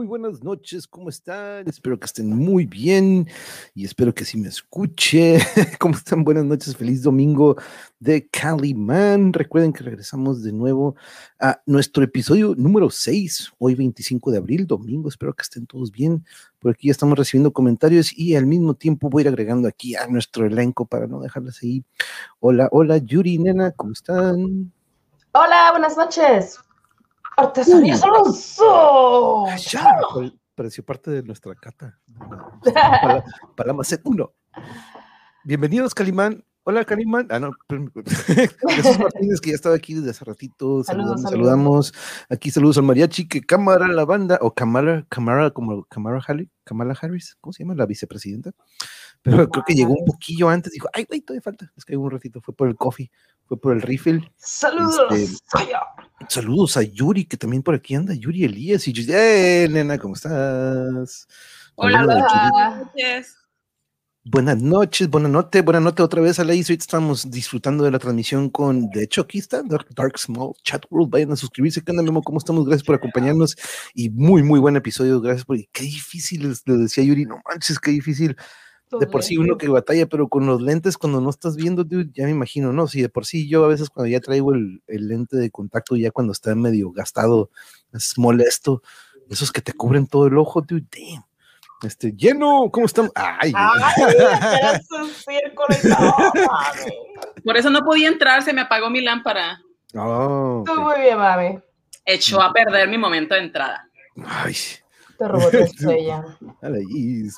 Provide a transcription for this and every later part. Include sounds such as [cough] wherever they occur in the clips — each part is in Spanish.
Muy buenas noches, ¿cómo están? Espero que estén muy bien y espero que sí me escuche. [laughs] ¿Cómo están? Buenas noches, feliz domingo de Calimán. Recuerden que regresamos de nuevo a nuestro episodio número 6, hoy 25 de abril, domingo. Espero que estén todos bien. Por aquí ya estamos recibiendo comentarios y al mismo tiempo voy a ir agregando aquí a nuestro elenco para no dejarles ahí. Hola, hola, Yuri, nena, ¿cómo están? Hola, buenas noches. Artesanía Alonso. Ya, pa- pareció parte de nuestra cata. Para, para la maceta uno. Bienvenidos, Calimán. Hola, Calimán. Ah, no. [laughs] Jesús Martínez, que ya estaba aquí desde hace ratito. Saludos, Saludamos, saludamos. Aquí saludos al mariachi, que cámara la banda, o cámara, cámara, como Kamala Harris, ¿cómo se llama? La vicepresidenta. Pero creo que llegó un poquillo antes, dijo, ay, güey, todavía falta. Es que un ratito, fue por el coffee, fue por el refill. Saludos. Este. Saludos a Yuri, que también por aquí anda, Yuri Elías. Y yo, ¡eh, nena, ¿cómo estás? Hola, buenas noches. Buenas noches, buenas noches, buenas noches otra vez a la Ahorita estamos disfrutando de la transmisión con, de hecho, aquí está Dark, Dark Small Chat World. Vayan a suscribirse. ¿Qué onda, Memo? ¿Cómo estamos? Gracias por acompañarnos. Y muy, muy buen episodio. Gracias por. Qué difícil, le decía Yuri, no manches, qué difícil. De por sí uno que batalla, pero con los lentes cuando no estás viendo, dude, ya me imagino, ¿no? Si de por sí yo a veces cuando ya traigo el, el lente de contacto, ya cuando está medio gastado, es molesto. Esos que te cubren todo el ojo, dude, damn. Este, lleno, ¿cómo estamos? Ay, Ay, eres un círculo y todo, [laughs] mami. Por eso no podía entrar, se me apagó mi lámpara. oh, Tú ok. muy bien, mami. Echó a perder mi momento de entrada. Ay, Te robó tu estrella.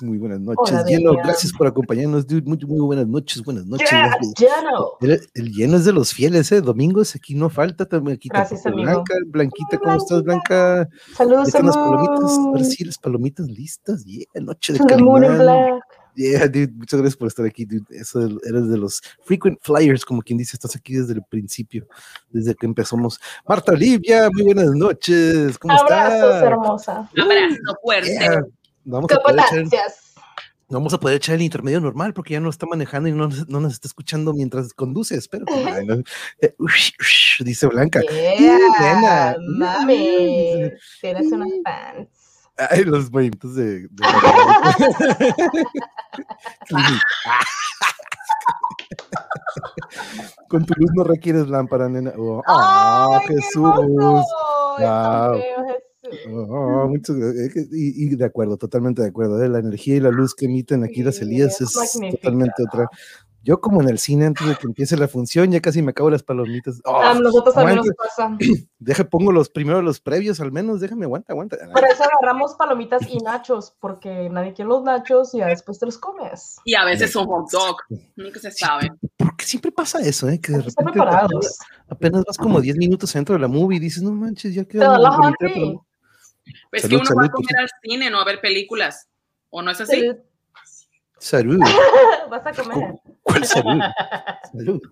muy buenas noches. Hola, lleno, gracias por acompañarnos, dude. Muy, muy buenas noches, buenas noches. Lleno. El, el lleno es de los fieles, ¿eh? Domingos aquí no falta. También aquí Gracias, amigo. Blanca, Blanquita, ¿cómo estás, Blanca? Saludos, ¿Ya están las palomitas? Ahora saludos. sí, las palomitas listas. Yeah, noche de To Yeah, dude, muchas gracias por estar aquí, dude. Eso, eres de los frequent flyers, como quien dice, estás aquí desde el principio, desde que empezamos. Marta Olivia, muy buenas noches. ¿Cómo Abrazos, estás? hermosa. Abrazo fuerte. Yeah. Vamos a, poder echar, vamos a poder echar el intermedio normal porque ya no está manejando y no, nos- no nos está escuchando mientras conduce. Espero. que- [laughs] Ay, no. Eh, ush, ush, dice Blanca. Yeah, nena. mami. Tienes unos fans. Ay, los movimientos de. de-. [laughs] Con tu luz no requieres lámpara, nena. Oh, ah, ¡Ay, qué Jesús. Wow. Oh, que- y, y de acuerdo, totalmente de acuerdo. ¿eh? La energía y la luz que emiten aquí las Elías es totalmente otra. Yo, como en el cine, antes de que empiece la función, ya casi me acabo las palomitas. Oh, A nosotros también nos pasa. [clears throat] deja, pongo los primeros, los previos, al menos, déjame, aguanta, aguanta. Por eso agarramos palomitas y nachos, porque nadie quiere los nachos y ya después te los comes. Y a veces un hot dog. Nunca se sabe. Porque siempre pasa eso, ¿eh? Que de repente preparados. apenas vas como 10 minutos dentro de la movie y dices, no manches, ya hungry. palom- Es Salud, que uno va a comer al cine, no a ver películas. ¿O no es así? Salud. Salud. [laughs] Vas a comer. ¿Cuál salud? [laughs] Salud.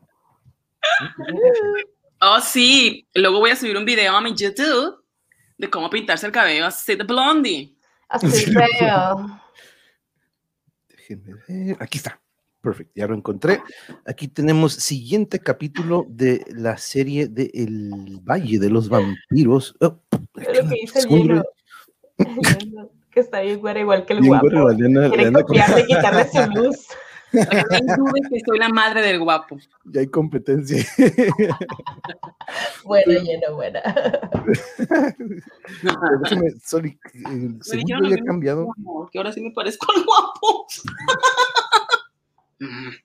Oh, sí. Luego voy a subir un video a mi YouTube de cómo pintarse el cabello así de blondie. Así veo. [laughs] Déjenme ver. Aquí está. Perfecto, ya lo encontré. Aquí tenemos siguiente capítulo de la serie de El Valle de los Vampiros. Oh, que. Que está bien güera, igual que el bien guapo. la Quiere copiarle y quitarle su luz. [laughs] No dudes que soy la madre del guapo. Ya hay competencia. Buena, llena, buena. Déjame, dijeron segundo lo ya ha mismo cambiado. Que ahora sí me parezco al guapo. [laughs]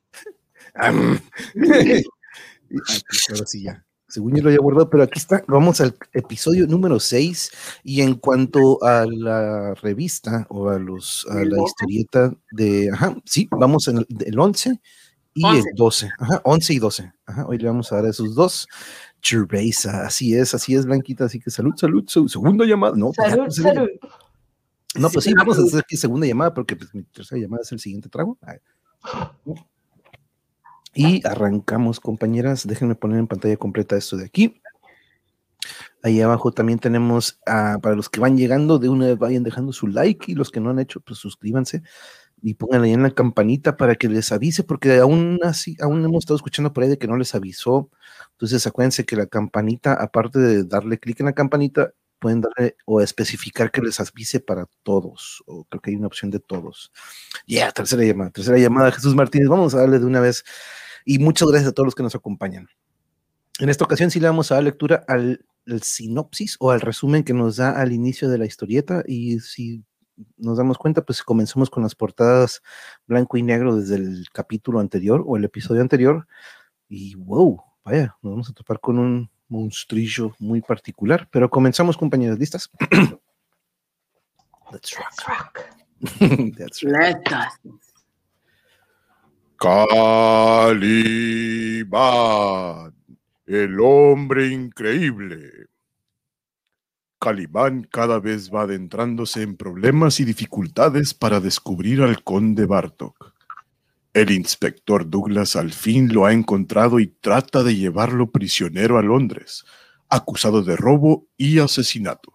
Ahora sí ya. Según yo lo había guardado, pero aquí está. Vamos al episodio número 6. Y en cuanto a la revista o a los a ¿El la 12? historieta de. Ajá, sí, vamos en el, el 11 y 11. el 12. Ajá, 11 y 12. Ajá, hoy le vamos a dar a esos dos. Cerveza, así es, así es, Blanquita. Así que salud, salud. su- segunda llamada. No, pues Salud, pues, salud. No, pues sí, Sí, vamos a hacer aquí segunda llamada porque pues, mi tercera llamada es el siguiente trago. Ay. [laughs] Y arrancamos, compañeras. Déjenme poner en pantalla completa esto de aquí. Ahí abajo también tenemos, para los que van llegando, de una vez vayan dejando su like y los que no han hecho, pues suscríbanse y pónganle ahí en la campanita para que les avise, porque aún así, aún hemos estado escuchando por ahí de que no les avisó. Entonces acuérdense que la campanita, aparte de darle clic en la campanita, pueden darle o especificar que les avise para todos, o creo que hay una opción de todos. Ya, tercera llamada, tercera llamada, Jesús Martínez, vamos a darle de una vez. Y muchas gracias a todos los que nos acompañan. En esta ocasión sí le vamos a dar lectura al, al sinopsis o al resumen que nos da al inicio de la historieta y si nos damos cuenta, pues comenzamos con las portadas blanco y negro desde el capítulo anterior o el episodio anterior y wow, vaya, nos vamos a topar con un monstrillo muy particular, pero comenzamos compañeros, ¿listas? [coughs] Let's rock. That's right. Let us. Calimán, el hombre increíble. Calimán cada vez va adentrándose en problemas y dificultades para descubrir al conde Bartok. El inspector Douglas al fin lo ha encontrado y trata de llevarlo prisionero a Londres, acusado de robo y asesinato.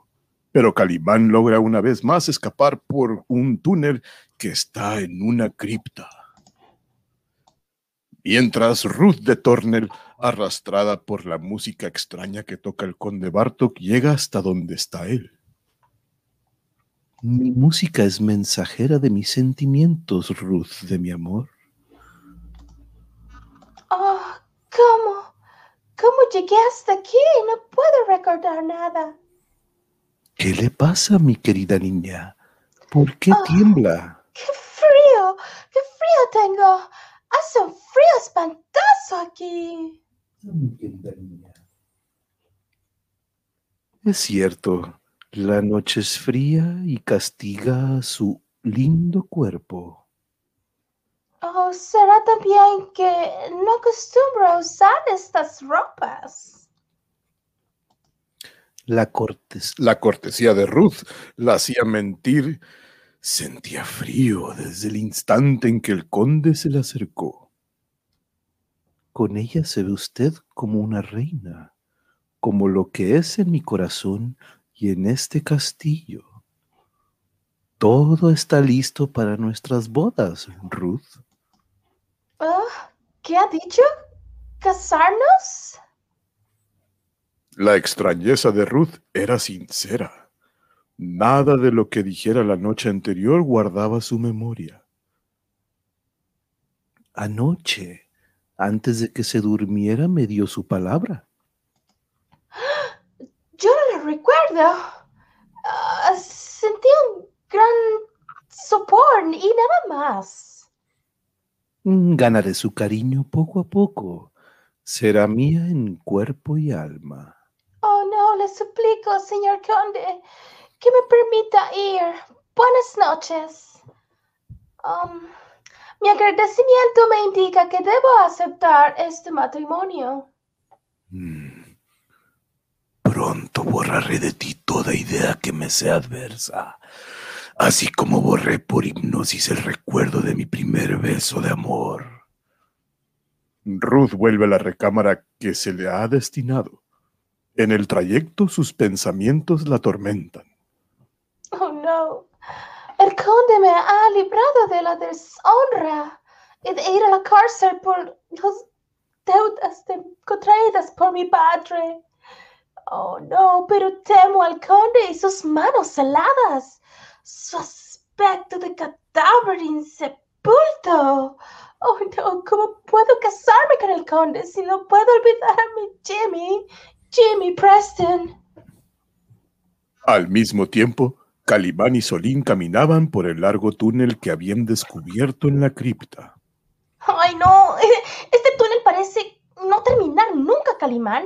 Pero Calimán logra una vez más escapar por un túnel que está en una cripta. Mientras Ruth de Tornel, arrastrada por la música extraña que toca el conde Bartok, llega hasta donde está él. Mi música es mensajera de mis sentimientos, Ruth, de mi amor. Oh, ¿cómo? ¿Cómo llegué hasta aquí? No puedo recordar nada. ¿Qué le pasa, mi querida niña? ¿Por qué Ah. tiembla? ¡Qué frío! ¡Qué frío tengo! Hace un frío espantoso aquí. Es cierto, la noche es fría y castiga a su lindo cuerpo. Oh, será también que no acostumbro a usar estas ropas. La cortes La cortesía de Ruth la hacía mentir. Sentía frío desde el instante en que el conde se le acercó. con ella se ve usted como una reina, como lo que es en mi corazón y en este castillo. Todo está listo para nuestras bodas, Ruth. Oh, ¿Qué ha dicho? ¿Casarnos? La extrañeza de Ruth era sincera. Nada de lo que dijera la noche anterior guardaba su memoria. Anoche, antes de que se durmiera, me dio su palabra. [gasps] Yo no lo recuerdo. Ah, sentí un gran sopor y nada más. Ganaré su cariño poco a poco. Será mía en cuerpo y alma. Oh, no, le suplico, señor conde, que me permita ir. Buenas noches. Um, mi agradecimiento me indica que debo aceptar este matrimonio. Mm. Pronto borraré de ti toda idea que me sea adversa, así como borré por hipnosis el recuerdo de mi primer beso de amor. Ruth vuelve a la recámara que se le ha destinado. En el trayecto sus pensamientos la atormentan. Oh, no. El conde me ha librado de la deshonra y de ir a la cárcel por las deudas de- contraídas por mi padre. Oh, no, pero temo al conde y sus manos heladas, su aspecto de cadáver insepulto. Oh, no, ¿cómo puedo casarme con el conde si no puedo olvidar a Jimmy, Jimmy Preston? Al mismo tiempo, Calimán y Solín caminaban por el largo túnel que habían descubierto en la cripta. Ay, no. [laughs] Este túnel parece no terminar nunca, Calimán.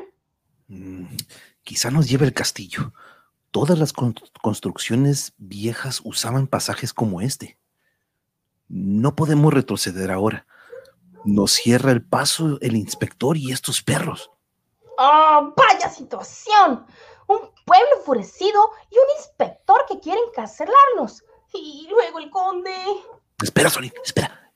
Mm, Quizá nos lleve al castillo. Todas las con- construcciones viejas usaban pasajes como este. No podemos retroceder ahora. Nos cierra el paso el inspector y estos perros. ¡Oh, vaya situación! Un pueblo enfurecido y un inspector que quieren encarcelarnos. Y luego el conde. Espera, Solín, espera.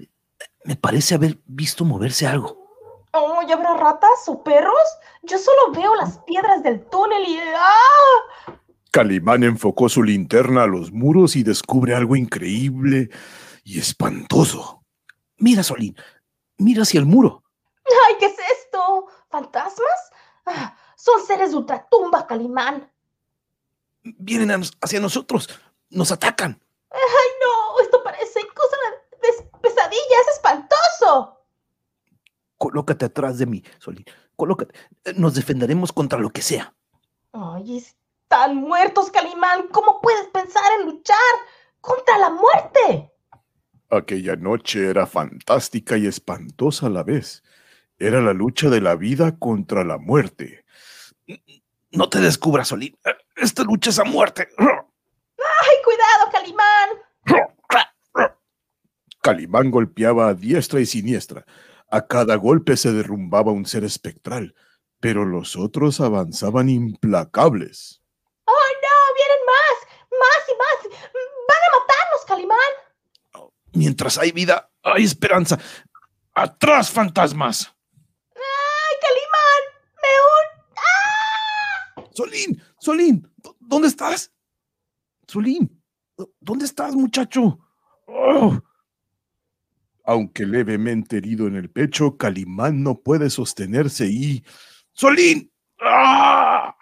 Me parece haber visto moverse algo. Oh, ¿y habrá ratas o perros? Yo solo veo las piedras del túnel y... ¡Ah! Calimán enfocó su linterna a los muros y descubre algo increíble y espantoso. Mira, Solín, mira hacia el muro. ¡Ay, qué es esto! ¿Fantasmas? Ah, son seres de ultratumba, Calimán. Vienen hacia nosotros. Nos atacan. ¡Ay, no! Esto parece cosa de pesadilla. ¡Es espantoso! Colócate atrás de mí, Solín. Colócate. Nos defenderemos contra lo que sea. ¡Ay, están muertos, Calimán! ¿Cómo puedes pensar en luchar contra la muerte? Aquella noche era fantástica y espantosa a la vez. Era la lucha de la vida contra la muerte. No te descubras, Solín. Esta lucha es a muerte. ¡Ay, cuidado, Calimán! Calimán golpeaba a diestra y siniestra. A cada golpe se derrumbaba un ser espectral, pero los otros avanzaban implacables. ¡Oh, no! ¡Vienen más! ¡Más y más! ¡Van a matarnos, Calimán! Mientras hay vida, hay esperanza. ¡Atrás, fantasmas! ¡Ay, Calimán! ¡Me un... ¡Ah! Solín, Solín, ¿dó- ¿dónde estás? Solín, ¿dó- ¿dónde estás, muchacho? Oh, Aunque levemente herido en el pecho, Calimán no puede sostenerse y... ¡Solín! ¡Ah!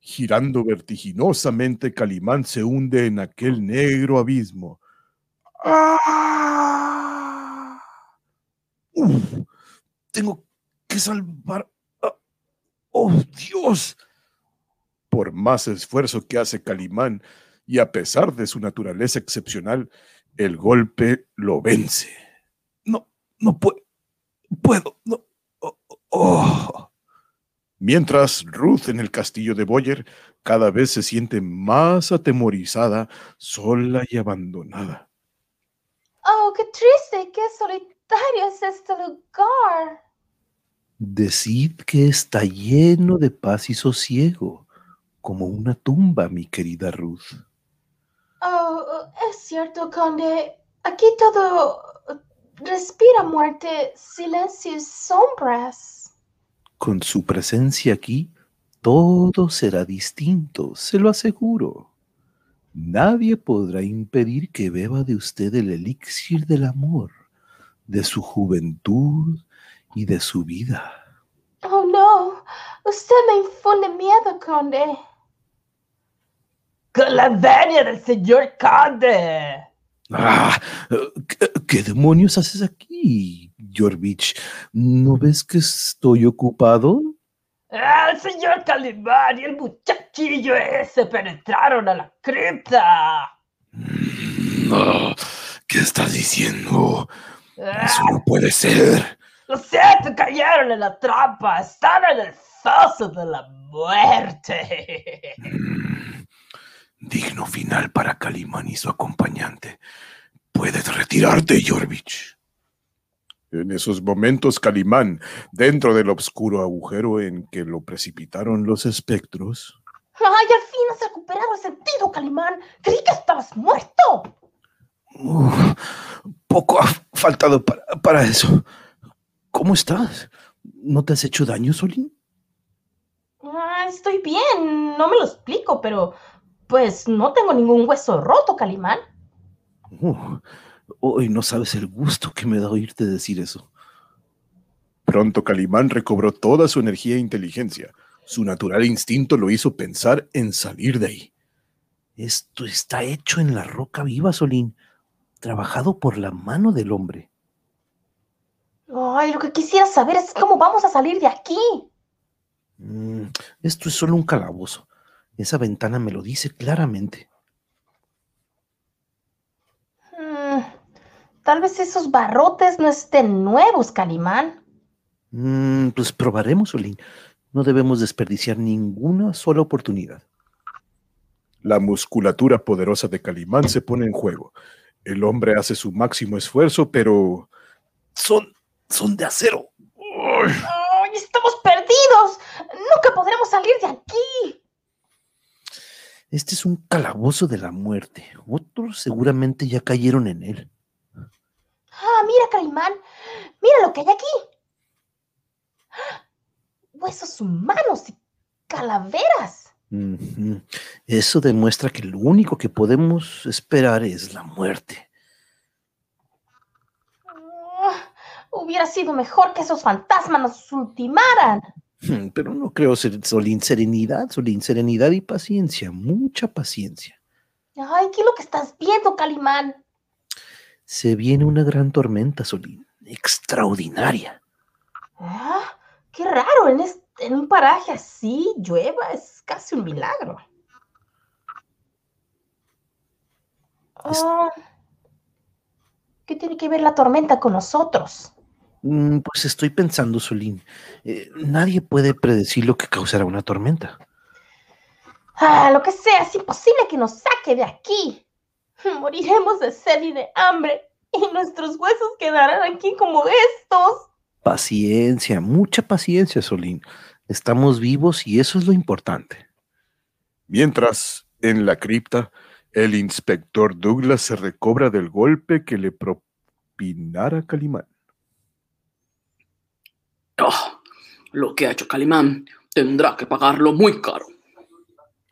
Girando vertiginosamente, Calimán se hunde en aquel negro abismo. ¡Ah! uf, tengo que salvar. ¡Oh, Dios! Por más esfuerzo que hace Calimán, y a pesar de su naturaleza excepcional, el golpe lo vence. No, no puedo. Puedo, no. oh, oh. Mientras Ruth en el castillo de Boyer cada vez se siente más atemorizada, sola y abandonada. ¡Oh, qué triste! ¡Qué solitario es este lugar! Decid que está lleno de paz y sosiego, como una tumba, mi querida Ruth. Oh, es cierto, Conde. Aquí todo respira muerte, silencio y sombras. Con su presencia aquí, todo será distinto, se lo aseguro. Nadie podrá impedir que beba de usted el elixir del amor, de su juventud y de su vida. Oh, no. Usted me infunde miedo, Conde. Con la venia del señor conde. ¡Ah! ¿Qué, qué demonios haces aquí, Jorvich? ¿No ves que estoy ocupado? El señor Calimán y el muchachillo ese penetraron a la cripta. No, ¿Qué estás diciendo? Ah, no puede ser. Lo siento, cayeron en la trampa. Están en el foso de la muerte. Mm, Digno final para Calimán y su acompañante. Puedes retirarte, Jorvich. En esos momentos, Calimán, dentro del oscuro agujero en que lo precipitaron los espectros, ¡Ay, al fin has recuperado el sentido, Calimán! ¡Creí que estabas muerto! Uh, poco ha faltado para, para eso. ¿Cómo estás? ¿No te has hecho daño, Solín? Ah, estoy bien, no me lo explico, pero pues no tengo ningún hueso roto, Calimán. Uh, hoy no sabes el gusto que me da oírte decir eso. pronto Calimán recobró toda su energía e inteligencia. Su natural instinto lo hizo pensar en salir de ahí. Esto está hecho en la roca viva, Solín, trabajado por la mano del hombre. Ay, lo que quisiera saber es cómo vamos a salir de aquí. Mm, esto es solo un calabozo. Esa ventana me lo dice claramente. Mm, tal vez esos barrotes no estén nuevos, Calimán. Mm, pues probaremos, Solín. No debemos desperdiciar ninguna sola oportunidad. La musculatura poderosa de Calimán se pone en juego. El hombre hace su máximo esfuerzo, pero Son, son de acero. ¡Uy! ¡Ay, estamos perdidos! Nunca podremos salir de aquí. Este es un calabozo de la muerte. Otros seguramente ya cayeron en él. Ah, mira, Calimán. Mira lo que hay aquí. Huesos humanos y calaveras. Eso demuestra que lo único que podemos esperar es la muerte. Ah, hubiera sido mejor que esos fantasmas nos ultimaran. Hmm, Pero no creo ser Solín serenidad, Solín serenidad y paciencia, mucha paciencia. Ay, ¿qué es lo que estás viendo, Calimán? Se viene una gran tormenta, Solín, extraordinaria. Ah, qué raro, en, es- en un paraje así llueva, es casi un milagro. Es- Ah, ¿Qué tiene que ver la tormenta con nosotros? Mm, Pues estoy pensando, Solín, eh, nadie puede predecir lo que causará una tormenta. Ah, lo que sea, es imposible que nos saque de aquí. [laughs] Moriremos de sed y de hambre, y nuestros huesos quedarán aquí como estos. Paciencia, mucha paciencia, Solín. Estamos vivos y eso es lo importante. Mientras, en la cripta, el inspector Douglas se recobra del golpe que le propinara Calimán. Oh, lo que ha hecho Calimán tendrá que pagarlo muy caro.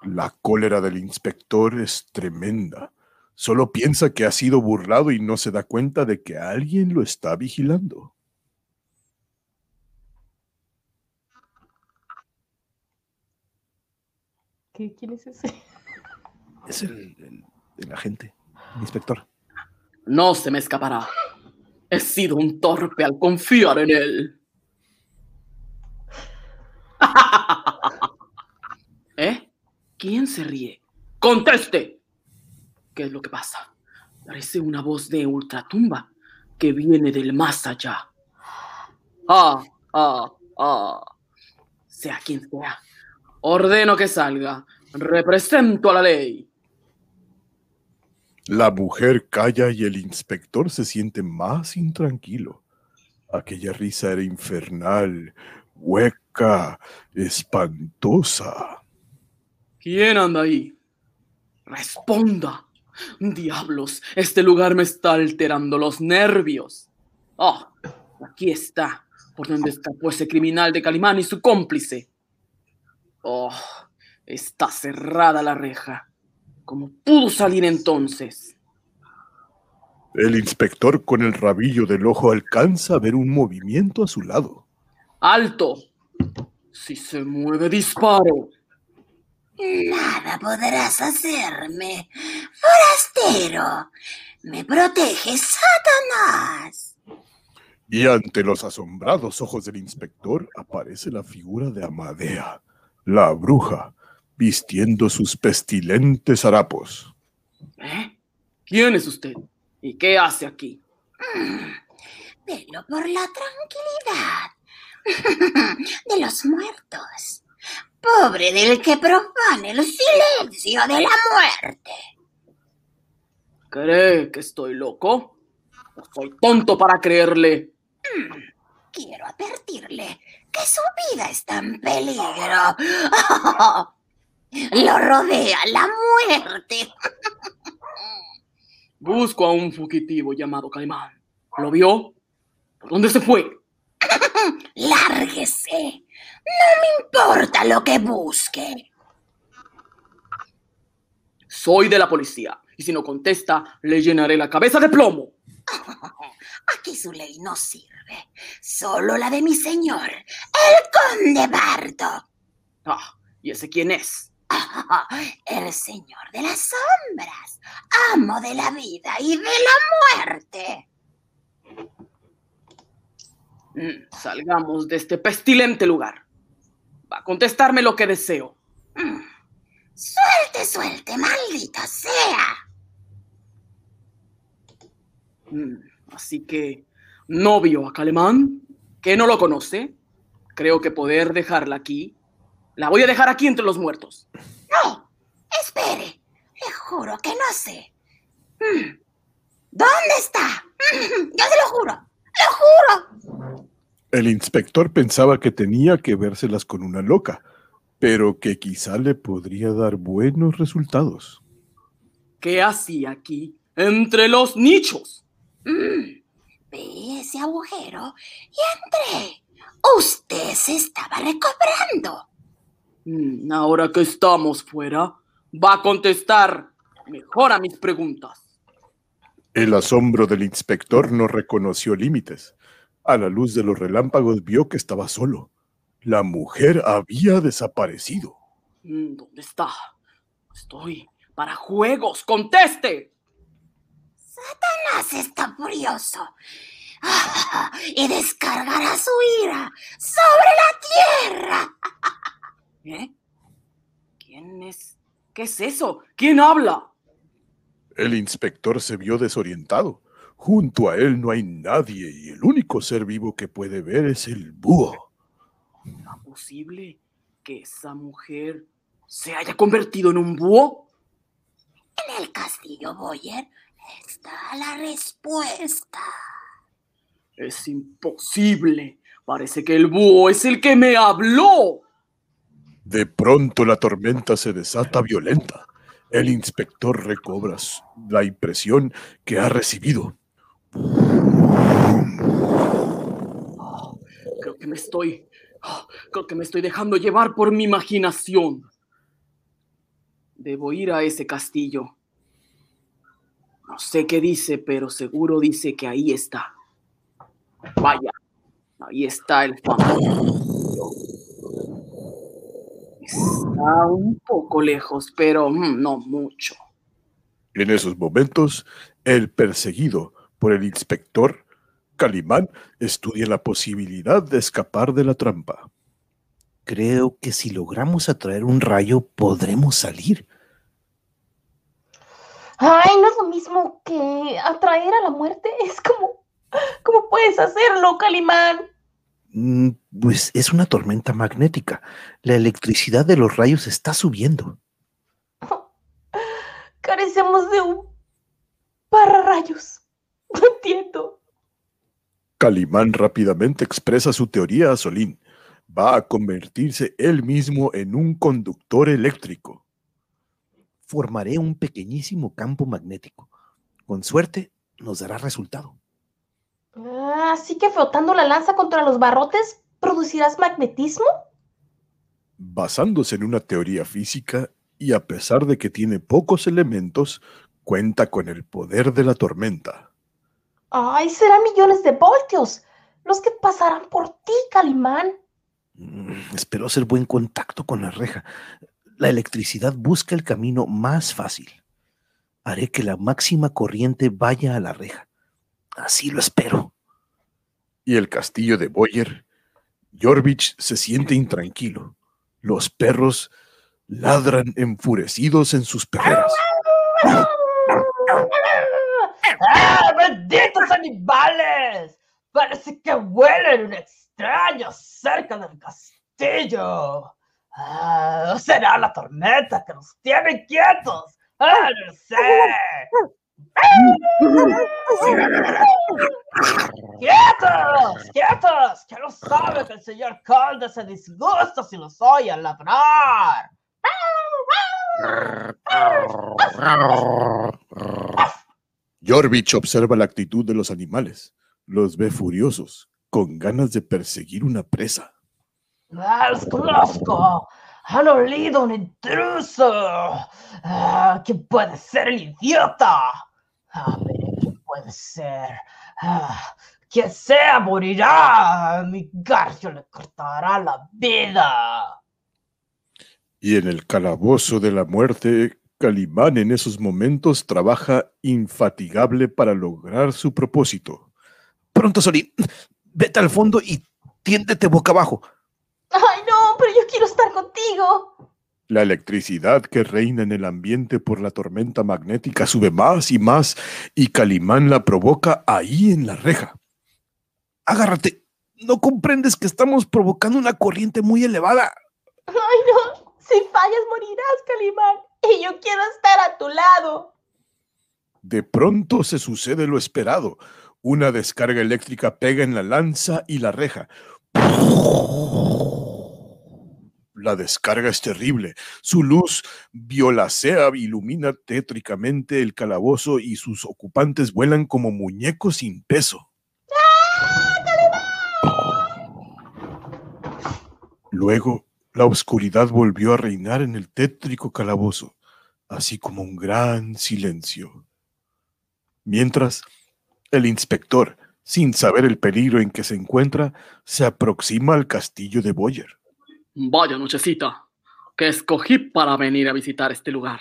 La cólera del inspector es tremenda. Solo piensa que ha sido burlado y no se da cuenta de que alguien lo está vigilando. ¿Qué, ¿Quién es ese? Es el, el- el agente, el inspector. No se me escapará. He sido un torpe al confiar en él. [laughs] ¿Eh? ¿Quién se ríe? ¡Conteste! ¿Qué es lo que pasa? Parece una voz de ultratumba que viene del más allá. Ah, ah, ah. Sea quien sea. Ordeno que salga. Represento a la ley. La mujer calla y el inspector se siente más intranquilo. Aquella risa era infernal, hueca, espantosa. ¿Quién anda ahí? Responda. Diablos, este lugar me está alterando los nervios. Ah, aquí está, por donde escapó ese criminal de Calimán y su cómplice. Oh, está cerrada la reja. ¿Cómo pudo salir entonces? El inspector con el rabillo del ojo alcanza a ver un movimiento a su lado. ¡Alto! Si se mueve, disparo. Nada podrás hacerme. Forastero, me protege Satanás. Y ante los asombrados ojos del inspector aparece la figura de Amadea, la bruja, vistiendo sus pestilentes harapos. ¿Eh? ¿Quién es usted? ¿Y qué hace aquí? Velo por la tranquilidad de los muertos. Pobre del que profane el silencio de la muerte. ¿Cree que estoy loco? ¿O soy tonto para creerle? Quiero advertirle que su vida está en peligro. [laughs] Lo rodea la muerte. Busco a un fugitivo llamado Calimán. ¿Lo vio? ¿Por dónde se fue? [laughs] Lárguese. No me importa lo que busque. Soy de la policía. Y si no contesta, le llenaré la cabeza de plomo. [laughs] Aquí su ley no sirve. Solo la de mi señor, el conde Bardo. Ah, ¿y ese quién es? [laughs] El señor de las sombras, amo de la vida y de la muerte. Mm, salgamos de este pestilente lugar. Va a contestarme lo que deseo. Suelte, suelte, maldita sea. Mm, así que, ¿no vio a Calimán? ¿Que no lo conoce? Creo que poder dejarla aquí. La voy a dejar aquí entre los muertos. No, espere. Le juro que no sé. Mm, ¿Dónde está? Mm, Yo se lo juro. Lo juro. El inspector pensaba que tenía que vérselas con una loca, pero que quizá le podría dar buenos resultados. ¿Qué hacía aquí? Entre los nichos. Mm, Vi ese agujero y entré. Usted se estaba recobrando. Mm, ahora que estamos fuera, va a contestar mejor a mis preguntas. El asombro del inspector no reconoció límites. A la luz de los relámpagos vio que estaba solo. La mujer había desaparecido. ¿Dónde está? Estoy para juegos. ¡Conteste! Satanás está furioso Ah, y descargará su ira sobre la tierra. ¿Eh? ¿Quién es? ¿Qué es eso? ¿Quién habla? El inspector se vio desorientado. Junto a él no hay nadie y el único ser vivo que puede ver es el búho. ¿Es posible que esa mujer se haya convertido en un búho? En el castillo Boyer está la respuesta. Es imposible. Parece que el búho es el que me habló. De pronto la tormenta se desata violenta. El inspector recobra la impresión que ha recibido. Creo que me estoy. Creo que me estoy dejando llevar por mi imaginación. Debo ir a ese castillo. No sé qué dice, pero seguro dice que ahí está. Vaya, ahí está el famoso. Está un poco lejos, pero mm, no mucho. En esos momentos, el perseguido por el inspector Calimán estudia la posibilidad de escapar de la trampa. Creo que si logramos atraer un rayo, podremos salir. Ay, no es lo mismo que atraer a la muerte. [laughs] Es como, ¿cómo puedes hacerlo, Calimán? Mm, Pues es una tormenta magnética. La electricidad de los rayos está subiendo. [laughs] Carecemos de un pararrayos. [laughs] No entiendo. Calimán rápidamente expresa su teoría a Solín. Va a convertirse él mismo en un conductor eléctrico. Formaré un pequeñísimo campo magnético. Con suerte, nos dará resultado. Ah, Así que frotando la lanza contra los barrotes, ¿producirás magnetismo? Basándose en una teoría física y a pesar de que tiene pocos elementos, cuenta con el poder de la tormenta. Ay, serán millones de voltios los que pasarán por ti, Calimán. Mm, Espero hacer buen contacto con la reja. La electricidad busca el camino más fácil. Haré que la máxima corriente vaya a la reja. Así lo espero. Y el castillo de Boyer, Jorvich se siente intranquilo. Los perros ladran enfurecidos en sus perreras. ¡Ah, benditos animales! Parece que huelen un extraño cerca del castillo. Ah, ¿o será la tormenta que nos tiene quietos? ¡Ah, no sé! ¡Quietos! ¡Quietos! Que no sabe que el señor Conde se disgusta si los oye ladrar. Jorvich observa la actitud de los animales. Los ve furiosos, con ganas de perseguir una presa. ¡Ah, los conozco! ¡Han olido un intruso! Ah, ¿Quién puede ser el idiota? A ver, ¿quién puede ser? Ah, quien sea morirá. Mi garfio le cortará la vida. Y en el calabozo de la muerte, Calimán en esos momentos trabaja infatigable para lograr su propósito. Pronto, Solín. Vete al fondo y tiéndete boca abajo. Ay, no, pero yo quiero estar contigo. La electricidad que reina en el ambiente por la tormenta magnética sube más y más y Calimán la provoca ahí en la reja. Agárrate. ¿No comprendes que estamos provocando una corriente muy elevada? Ay, no. Si fallas, morirás, Calimán. Y yo quiero estar a tu lado. De pronto se sucede lo esperado. Una descarga eléctrica pega en la lanza y la reja. La descarga es terrible. Su luz violacea ilumina tétricamente el calabozo y sus ocupantes vuelan como muñecos sin peso. Luego, la oscuridad volvió a reinar en el tétrico calabozo, así como un gran silencio. Mientras, el inspector, Sin saber el peligro en que se encuentra, se aproxima al castillo de Boyer. Vaya nochecita que escogí para venir a visitar este lugar.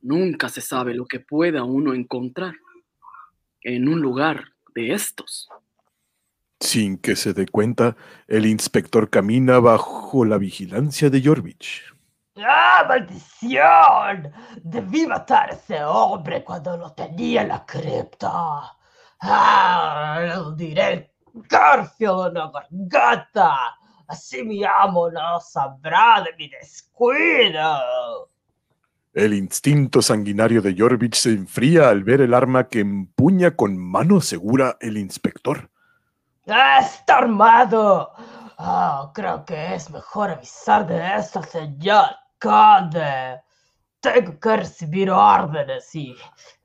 Nunca se sabe lo que pueda uno encontrar en un lugar de estos. Sin que se dé cuenta, el inspector camina bajo la vigilancia de Jorvich. ¡Ah, maldición! Debí matar a ese hombre cuando lo tenía en la cripta. ¡Ah! Diré Garfield en la garganta. Así mi amo no sabrá de mi descuido. El instinto sanguinario de Jorvich se enfría al ver el arma que empuña con mano segura el inspector. ¡Ah, ¡Está armado! Ah, creo que es mejor avisar de esto al señor conde. Tengo que recibir órdenes y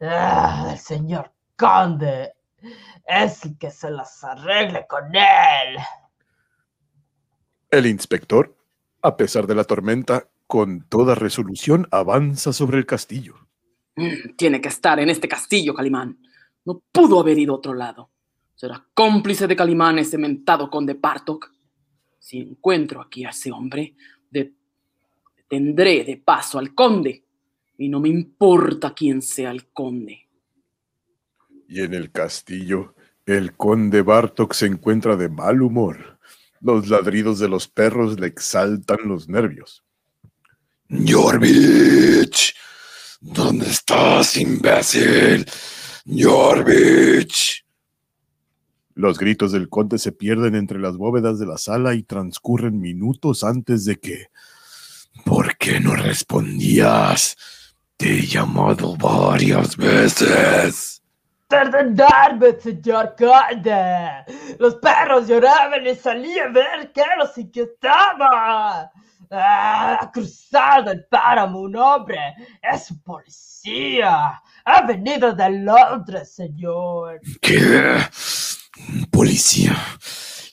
ah, el señor conde es el que se las arregle con él. El inspector, a pesar de la tormenta, con toda resolución avanza sobre el castillo. Tiene que estar en este castillo, Calimán. No pudo haber ido a otro lado. Será cómplice de Calimán ese mentado conde Bartok. Si encuentro aquí a ese hombre, de- detendré de paso al conde. Y no me importa quién sea el conde. Y en el castillo, el conde Bartok se encuentra de mal humor. Los ladridos de los perros le exaltan los nervios. Jorvich, ¿dónde estás, imbécil? Jorvich. Los gritos del conde se pierden entre las bóvedas de la sala y transcurren minutos antes de que... ¿Por qué no respondías? Te he llamado varias veces. Perdonadme, señor conde. Los perros lloraban y salí a ver qué los inquietaba. Ah, ha cruzado el páramo un hombre. Es un policía. Ha venido de Londres, señor. ¿Qué? Policía.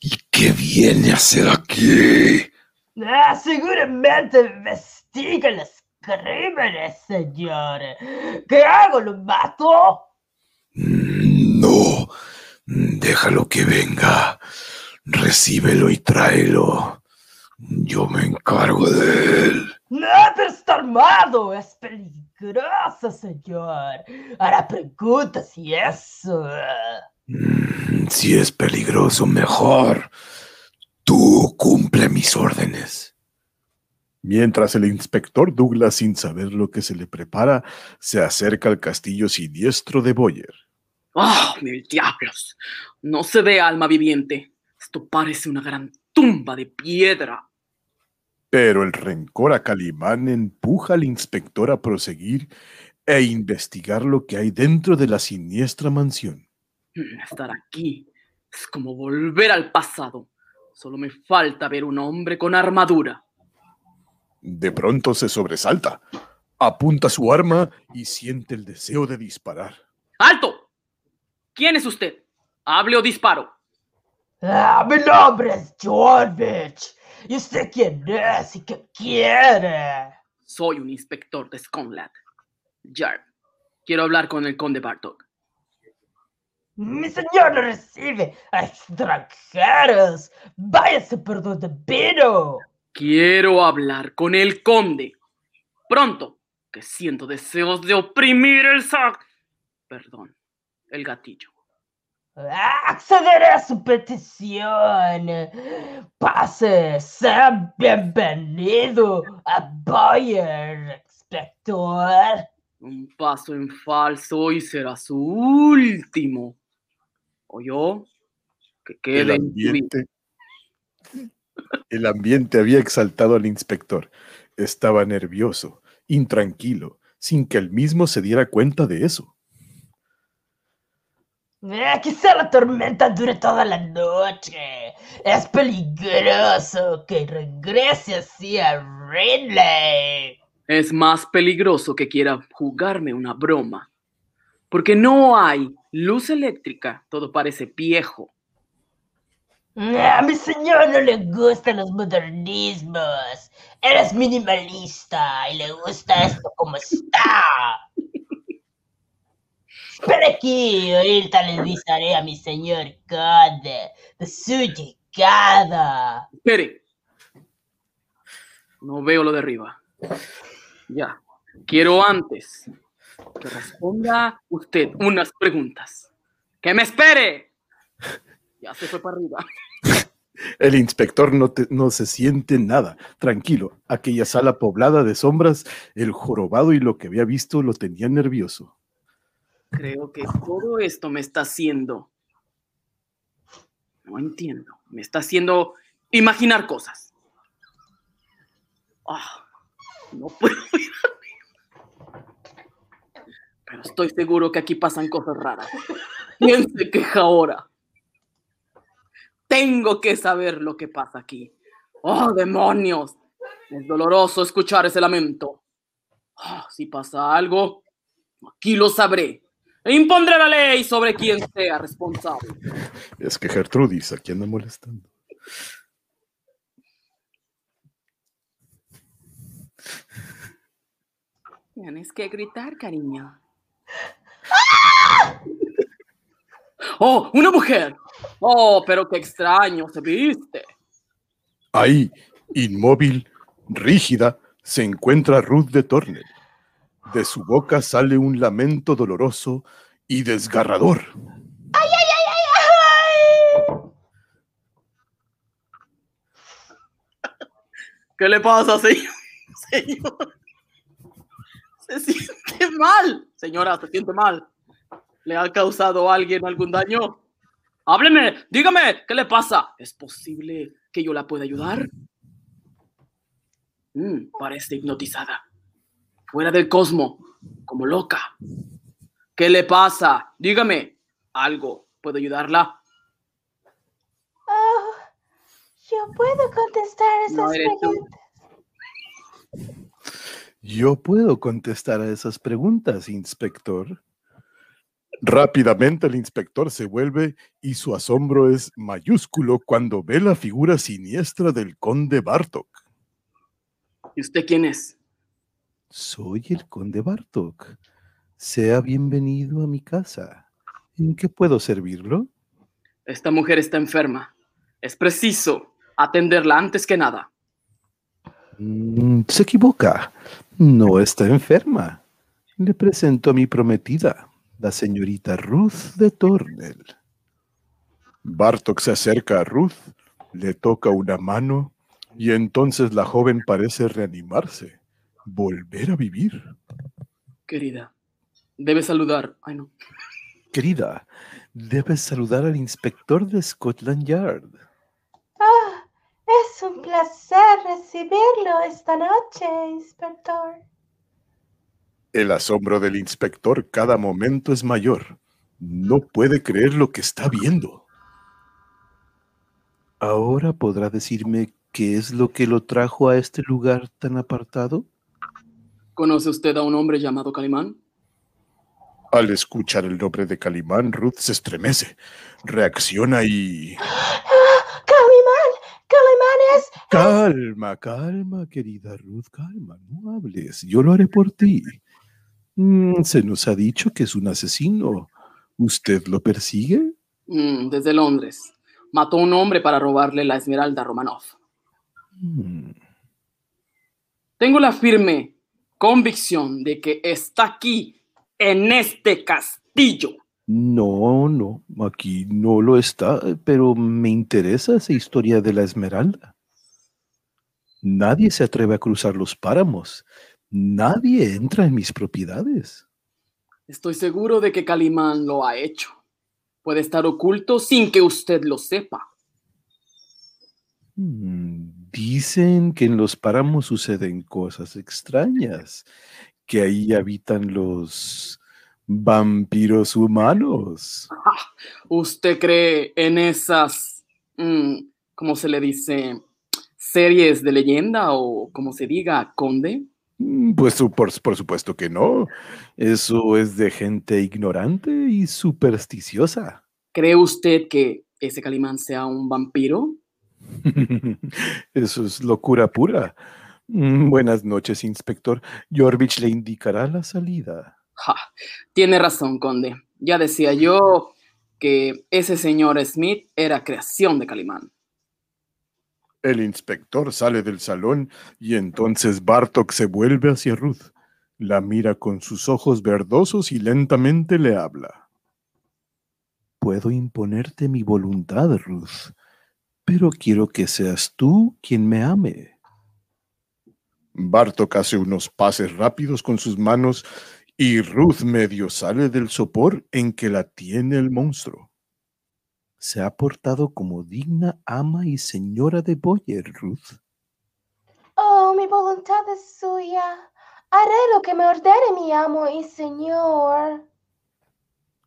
¿Y qué viene a hacer aquí? Ah, seguramente investiga los crímenes, señor. ¿Qué hago? ¿Lo mato? No. Déjalo que venga. Recíbelo y tráelo. Yo me encargo de él. No, pero está armado. Es peligroso, señor. Hará preguntas y eso. Mm, Si es peligroso, mejor. Tú cumple mis órdenes. Mientras el inspector Douglas, sin saber lo que se le prepara, se acerca al castillo siniestro de Boyer. ¡Ah, mil diablos! No se ve alma viviente. Esto parece una gran tumba de piedra. Pero el rencor a Calimán empuja al inspector a proseguir e investigar lo que hay dentro de la siniestra mansión. Mm, Estar aquí es como volver al pasado. Solo me falta ver un hombre con armadura. De pronto se sobresalta, apunta su arma y siente el deseo de disparar. ¡Alto! ¿Quién es usted? Hable o disparo. Ah, mi nombre es Jorvich. ¿Y usted quién es y qué quiere? Soy un inspector de Sconlad. Jarv, quiero hablar con el conde Bartok. Mi señor no recibe a extranjeros. Váyase por donde vino. Quiero hablar con el conde. Pronto, que siento deseos de oprimir el sac. Perdón, el gatillo. Accederé a su petición. Pase, sea bienvenido a Boyer, inspector. Un paso en falso y será su último. O yo, que El quede vida. ambiente, el ambiente había exaltado al inspector. Estaba nervioso, intranquilo, sin que él mismo se diera cuenta de eso. Eh, quizá la tormenta dure toda la noche. Es peligroso que regrese así a Ridley. Es más peligroso que quiera jugarme una broma. Porque no hay luz eléctrica, todo parece viejo. A mi señor no le gustan los modernismos. Él es minimalista y le gusta esto como está. Espera aquí, ahorita le avisaré a mi señor conde de su llegada. Espere. No veo lo de arriba. Ya. Quiero antes que responda usted unas preguntas. ¡Que me espere! Ya se fue para arriba. El inspector no, no se siente nada. Tranquilo. Aquella sala poblada de sombras, el jorobado y lo que había visto lo tenía nervioso. Creo que todo esto me está haciendo. No entiendo. Me está haciendo imaginar cosas. Ah, no puedo. [laughs] Pero estoy seguro que aquí pasan cosas raras. ¿Quién se queja ahora? Tengo que saber lo que pasa aquí. ¡Oh, demonios! Es doloroso escuchar ese lamento. Ah, si pasa algo, aquí lo sabré. E impondré la ley sobre quien sea responsable. Es que Gertrudis aquí anda molestando. Tienes que gritar, cariño. ¡Oh, una mujer! ¡Oh, pero qué extraño se viste! Ahí, inmóvil, rígida, se encuentra Ruth de Tornel. De su boca sale un lamento doloroso y desgarrador. ¿Qué le pasa, señor? Señor. Se siente mal. Señora, se siente mal. ¿Le ha causado a alguien algún daño? Hábleme, dígame, ¿qué le pasa? ¿Es posible que yo la pueda ayudar? Mm, parece hipnotizada. Fuera del cosmo, como loca. ¿Qué le pasa? Dígame, ¿algo puedo ayudarla? Oh, yo puedo contestar esas No eres tú. preguntas. Yo puedo contestar a esas preguntas, inspector. Rápidamente el inspector se vuelve y su asombro es mayúsculo cuando ve la figura siniestra del conde Bartok. ¿Y usted quién es? Soy el conde Bartok. Sea bienvenido a mi casa. ¿En qué puedo servirlo? Esta mujer está enferma. Es preciso atenderla antes que nada. Mm, se equivoca. No está enferma. Le presento a mi prometida, la señorita Ruth de Tornel. Bartok se acerca a Ruth, le toca una mano y entonces la joven parece reanimarse, volver a vivir. Querida, debe saludar. Ay, no. Querida, debes saludar al inspector de Scotland Yard. Ah, es un placer recibirlo esta noche, inspector. El asombro del inspector cada momento es mayor. No puede creer lo que está viendo. ¿Ahora podrá decirme qué es lo que lo trajo a este lugar tan apartado? ¿Conoce usted a un hombre llamado Calimán? Al escuchar el nombre de Calimán, Ruth se estremece, reacciona y... ¡Calimán! ¡Calimán es! Calma, calma, querida Ruth, calma, no hables, yo lo haré por ti. Mm, se nos ha dicho que es un asesino. ¿Usted lo persigue? Mm, desde Londres. Mató a un hombre para robarle la esmeralda a Romanov. Mm, Tengo la firme convicción de que está aquí, en este castillo. No, no, aquí no lo está, pero me interesa esa historia de la esmeralda. Nadie se atreve a cruzar los páramos. Nadie entra en mis propiedades. Estoy seguro de que Calimán lo ha hecho. Puede estar oculto sin que usted lo sepa. Mm, Dicen que en los páramos suceden cosas extrañas, que ahí habitan los vampiros humanos. [laughs] ¿Usted cree en esas, mm, ¿cómo se le dice? ¿Series de leyenda o como se diga, conde? Mm, Pues por, por supuesto que no. Eso es de gente ignorante y supersticiosa. ¿Cree usted que ese Calimán sea un vampiro? [laughs] Eso es locura pura. Mm, Buenas noches, inspector. Jorvich le indicará la salida. Ja, tiene razón, conde. Ya decía yo que ese señor Smith era creación de Calimán. El inspector sale del salón y entonces Bartok se vuelve hacia Ruth. La mira con sus ojos verdosos y lentamente le habla. Puedo imponerte mi voluntad, Ruth, pero quiero que seas tú quien me ame. Bartok hace unos pases rápidos con sus manos y Ruth medio sale del sopor en que la tiene el monstruo. Se ha portado como digna ama y señora de Boyer, Ruth. Oh, mi voluntad es suya. Haré lo que me ordene mi amo y señor.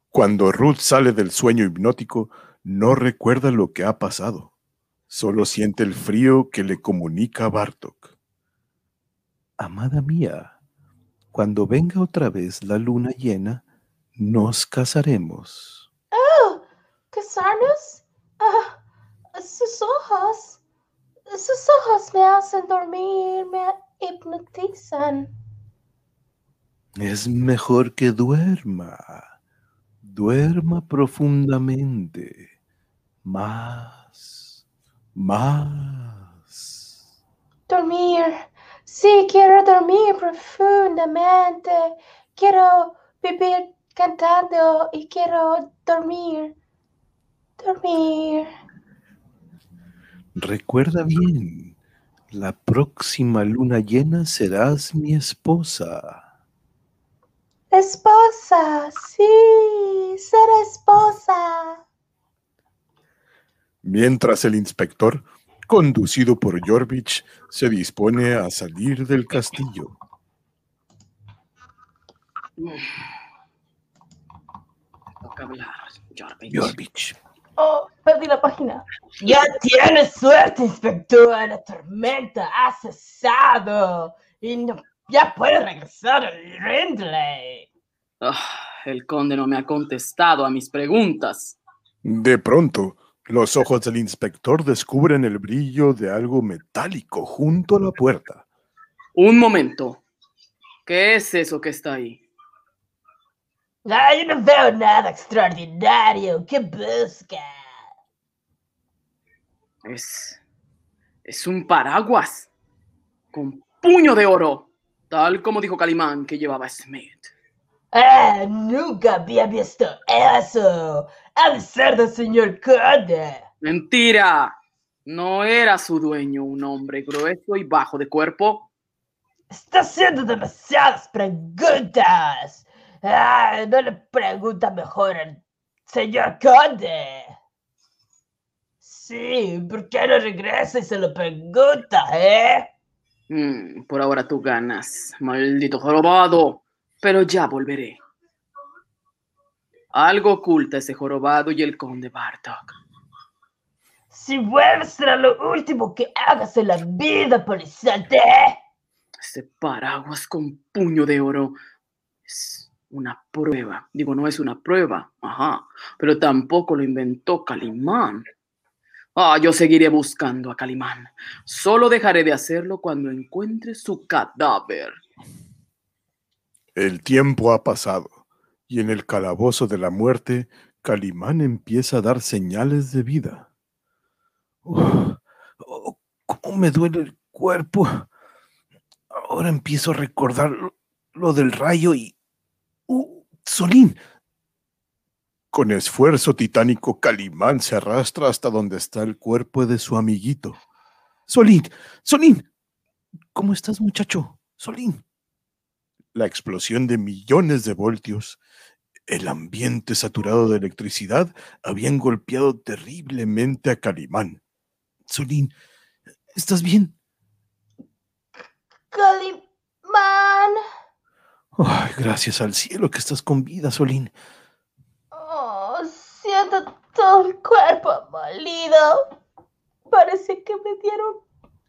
Cuando Ruth sale del sueño hipnótico, no recuerda lo que ha pasado. Solo siente el frío que le comunica Bartok. Amada mía, cuando venga otra vez la luna llena, nos casaremos. ¿Casarnos? Ah, sus ojos. Sus ojos me hacen dormir, me hipnotizan. Es mejor que duerma. Duerma profundamente. Más. Más. Dormir. Sí, quiero dormir profundamente. Quiero vivir cantando y quiero dormir. Dormir. Recuerda bien, la próxima luna llena serás mi esposa. Esposa, sí, ser esposa. Mientras el inspector, conducido por Jorvich, se dispone a salir del castillo. Toca hablar, Jarvis. Jorvich. Oh, perdí la página. Ya tienes suerte, inspector. La tormenta ha cesado y no, ya puedes regresar a Rindley. Ah, el conde no me ha contestado a mis preguntas. De pronto, los ojos del inspector descubren el brillo de algo metálico junto a la puerta. Un momento. ¿Qué es eso que está ahí? Ah, yo no veo nada extraordinario. ¿Qué busca? Es. Es un paraguas. Con puño de oro. Tal como dijo Calimán que llevaba Smith. Ah, nunca había visto eso. Del señor conde. Mentira. No era su dueño un hombre grueso y bajo de cuerpo. Está haciendo demasiadas preguntas. Ah, no le pregunta mejor al señor conde. Sí, ¿por qué no regresa y se lo pregunta, eh? Mm, por ahora tú ganas, maldito jorobado. Pero ya volveré. Algo oculta ese jorobado y el conde Bartok. Si vuelves será lo último que hagas en la vida, polizante. Ese paraguas con puño de oro es una prueba. Digo, no es una prueba, ajá, pero tampoco lo inventó Calimán. Ah, yo seguiré buscando a Calimán. Solo dejaré de hacerlo cuando encuentre su cadáver. El tiempo ha pasado y en el calabozo de la muerte, Calimán empieza a dar señales de vida. Oh, ¿Cómo me duele el cuerpo? Ahora empiezo a recordar lo del rayo y... Solín, Con esfuerzo titánico, Calimán se arrastra hasta donde está el cuerpo de su amiguito. Solín, Solín. ¿Cómo estás, muchacho? Solín. La explosión de millones de voltios, el ambiente saturado de electricidad habían golpeado terriblemente a Calimán. Solín, ¿estás bien? Calimán. Ay, gracias al cielo que estás con vida, Solín. Oh, siento todo el cuerpo molido. Parece que me dieron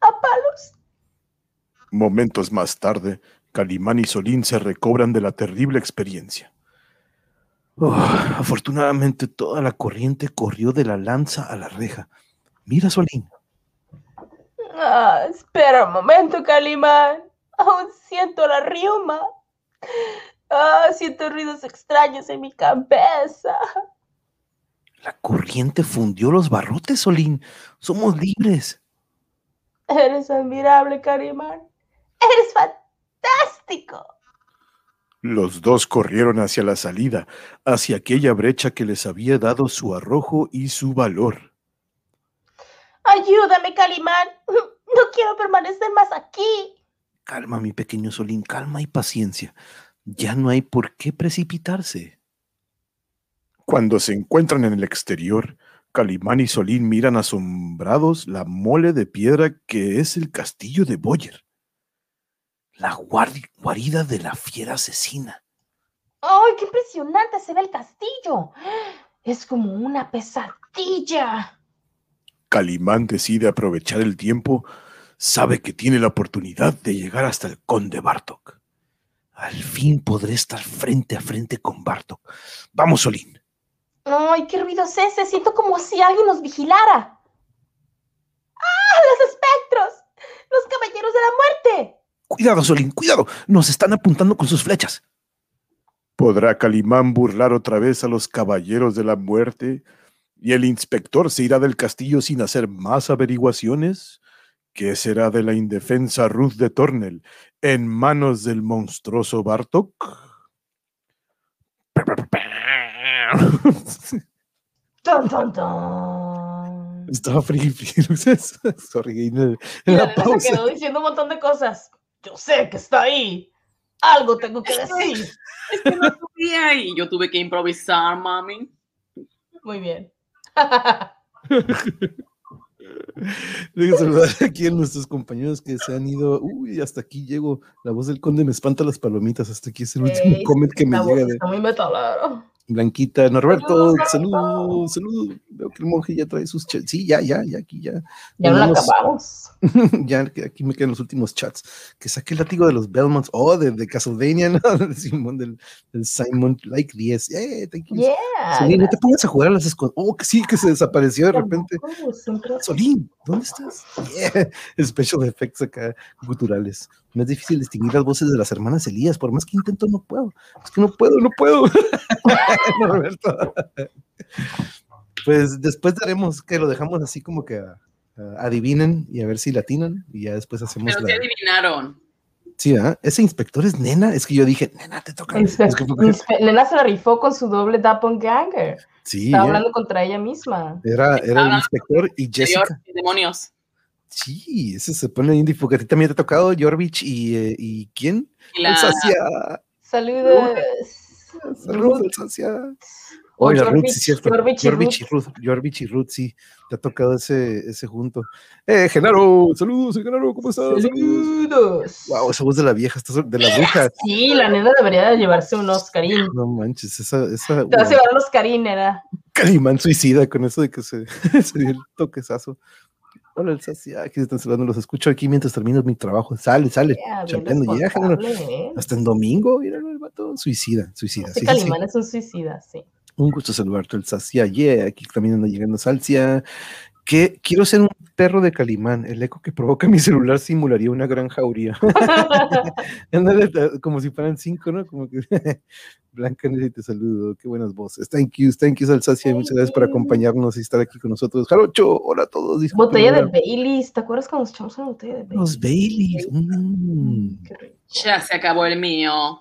a palos. Momentos más tarde, Calimán y Solín se recobran de la terrible experiencia. Oh, afortunadamente toda la corriente corrió de la lanza a la reja. Mira, Solín. Ah, espera un momento, Calimán. Aún siento la riuma. Ah, siento ruidos extraños en mi cabeza. La corriente fundió los barrotes, Solín. Somos libres. Eres admirable, Carimán. Eres fantástico. Los dos corrieron hacia la salida, hacia aquella brecha que les había dado su arrojo y su valor. Ayúdame, Calimán. No quiero permanecer más aquí. Calma, mi pequeño Solín, calma y paciencia. Ya no hay por qué precipitarse. Cuando se encuentran en el exterior, Calimán y Solín miran asombrados la mole de piedra que es el castillo de Boyer. La guarida de la fiera asesina. ¡Ay, qué impresionante se ve el castillo! Es como una pesadilla. Calimán decide aprovechar el tiempo, sabe que tiene la oportunidad de llegar hasta el conde Bartok. Al fin podré estar frente a frente con Bartok. Vamos, Solín. ¡Ay, qué ruido es ese! Siento como si alguien nos vigilara. ¡Ah, los espectros! ¡Los caballeros de la muerte! Cuidado, Solín, cuidado. Nos están apuntando con sus flechas. ¿Podrá Calimán burlar otra vez a los caballeros de la muerte? ¿Y el inspector se irá del castillo sin hacer más averiguaciones? ¿Qué será de la indefensa Ruth de Tornel en manos del monstruoso Bartok? ¡Tan, tan, tan! Estaba free. [laughs] Sorry, en, el- en la se pausa. quedó diciendo un montón de cosas. Yo sé que está ahí. Algo tengo que decir. [laughs] Es que no sabía y yo tuve que improvisar, mami. Muy bien. [laughs] Deja saludar aquí a nuestros compañeros que se han ido. Uy, hasta aquí llego. La voz del conde me espanta las palomitas. Hasta aquí es el último Ey, [laughs] comment que me llega de está muy metalero. Blanquita. Norberto, Saludos, saludos, saludos. Veo que el monje ya trae sus chats. Sí, ya, ya, ya, aquí ya. Ya no acabamos. [laughs] ya que aquí me quedan los últimos chats. Que saqué el látigo de los Belmonts. Oh, de, de Castlevania, ¿no? [laughs] De Simón, del, del Simon Like 10. Eh, thank you. Yeah. Solín, no te pongas a jugar a las escondidas. Oh, que sí, que se desapareció de repente. Solín, ¿dónde estás? Yeah. [laughs] Special effects acá, guturales. No es difícil distinguir las voces de las hermanas Elías, por más que intento, no puedo. Es que no puedo, no puedo. [laughs] Norberto. pues después daremos que lo dejamos así como que ah, ah, adivinen y a ver si latinan y ya después hacemos Pero la. se adivinaron. Sí, ¿ah? Ese inspector es nena. Es que yo dije, nena, te toca. Es que Nena se la rifó con su doble doppelganger. Sí, Estaba eh, hablando contra ella misma. era, era el inspector y Jessica. Señor, demonios. Sí, ese se pone indie porque a ti también te ha tocado Jorvich y, eh, y ¿quién? Y la, Alsacia. Saludos. Saludos. Alsacia. Oye, Ruth, sí, cierto. Ruth. Ruth. Te ha tocado ese, ese junto. Eh, Genaro, saludos, Genaro, ¿cómo estás? Saludos. Wow, esa voz de la vieja, de la bruja. Sí, la nena debería de llevarse un Oscarín. No manches, esa, esa Te vas a llevar un Oscarín, nena. Calimán suicida con eso de que se, [laughs] se dio el toquezazo. Hola, Alsacia, aquí se están saludando, los escucho aquí mientras termino mi trabajo. Sale, sale. Yeah, ya, responsable, ¿eh? Hasta en domingo, míralo, el vato. Suicida, suicida. Este sí, sí, sí. Calimán es un suicida, sí. Un gusto saludarte, el Sacia. Yeah, aquí también anda llegando Salcia. Que [laughs] quiero ser un perro de Calimán. El eco que provoca mi celular simularía una gran jauría. [laughs] Como si fueran cinco, ¿no? Como que [laughs] Blanca, te saludo. Qué buenas voces. Thank you, thank you, Salsacia. Muchas gracias por acompañarnos y estar aquí con nosotros. Jarocho, hola a todos. Botella de. Baileys. ¿Te acuerdas cuando nos echamos una botella de Baileys? Los Baileys. mm. Ya se acabó el mío.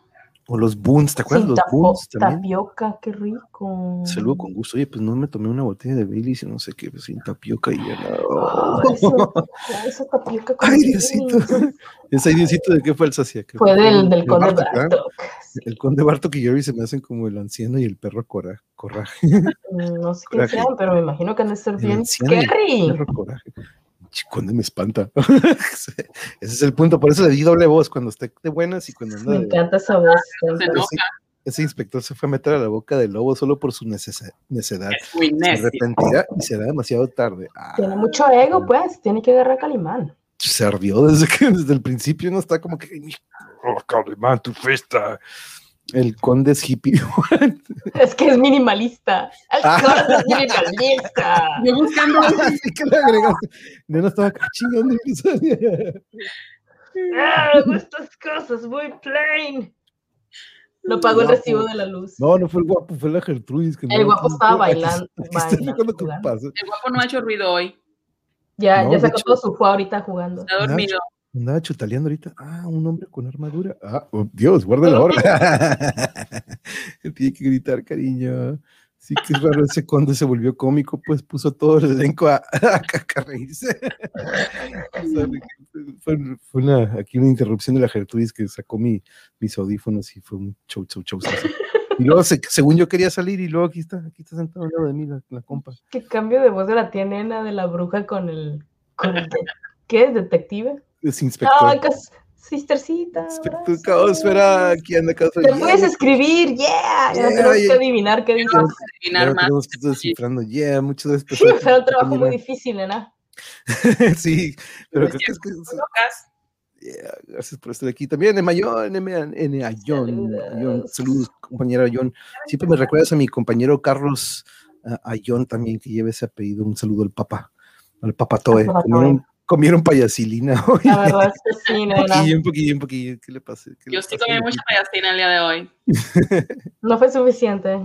O los Boons, ¿te acuerdas? Sin los Boons también. tapioca, qué rico. Saludo con gusto. Oye, pues no me tomé una botella de Baileys y no sé qué, pues, sin tapioca y ya Oh, eso- [laughs] esa tapioca con Ay. Diosito. Ese Diosito de qué fue el sacia. Que Fue del, del el conde Bartok. Bartok. El conde Bartok y Jerry se me hacen como el anciano y el perro cora, coraje. Mm, No sé qué sean, pero me imagino que han de ser El bien anciano y el scary. perro coraje. Ch, Conde me espanta. [laughs] Ese es el punto. Por eso le di doble voz cuando esté de buenas y cuando anda Me de- encanta esa voz. encanta. enoja, Ese inspector se fue a meter a la boca del lobo solo por su necedad. es muy Se necio. arrepentirá y será demasiado tarde. Ah, Tiene mucho ego, pues. Tiene que agarrar a Calimán. se ardió desde, que, desde el principio, no está como que Oh, Calimán, tu fiesta. El conde es hippie. [laughs] Es que es minimalista. El Ah. conde es minimalista. Yo buscando Así que le agregaste. No, no estaba acá chingando. Ah, hago estas cosas muy plain. No pagó el recibo de la luz. No, no fue el guapo, fue la Gertrudis. Que El no- guapo estaba bailando- bailando. El guapo no ha hecho ruido hoy. Ya, No, ya sacó todo su juego ahorita jugando. Está dormido. Andaba chutaleando ahorita. Ah, un hombre con armadura. Ah, oh, Dios, guarda la hora. [laughs] [laughs] Tiene que gritar, cariño. Sí, que es raro ese conde se volvió cómico, pues puso todo el elenco a, [laughs] a, a reírse. Sorry, fue, fue una, aquí una interrupción de la Gertrudis que sacó mi, mis audífonos y fue un show, show, show. Y luego, se- según yo quería salir, y luego aquí está, aquí está sentado al lado de mí la, la compa. ¿Qué cambio de voz de la tía nena de la bruja con el. Con el ¿Qué es? ¿Detective? Es inspector. Ay, cos- sistercita. inspector. Caosfera, aquí anda Caosfera. Te puedes escribir, yeah. Ya no Yeah, tenemos que yeah. adivinar qué dices. Vamos a Ya adivinar más. tenemos que estar descifrando. Yeah, muchas gracias. Sí, fue un trabajo muy difícil, nena. [laughs] sí, pero creo que es que. Yeah, gracias por estar aquí. También en Ayón. Saludos. Compañero Ayón. Siempre me recuerdas a mi compañero Carlos Ayón también, que lleva ese apellido. Un saludo al papá, al papá Toe. Papá Toe. Comieron, comieron payasilina [laughs] hoy. La verdad es que sí, Un poquillo, un poquillo, un poquillo. ¿Qué le pasa? ¿Qué le Yo sí comí mucha payastina el día de hoy. [laughs] No fue suficiente.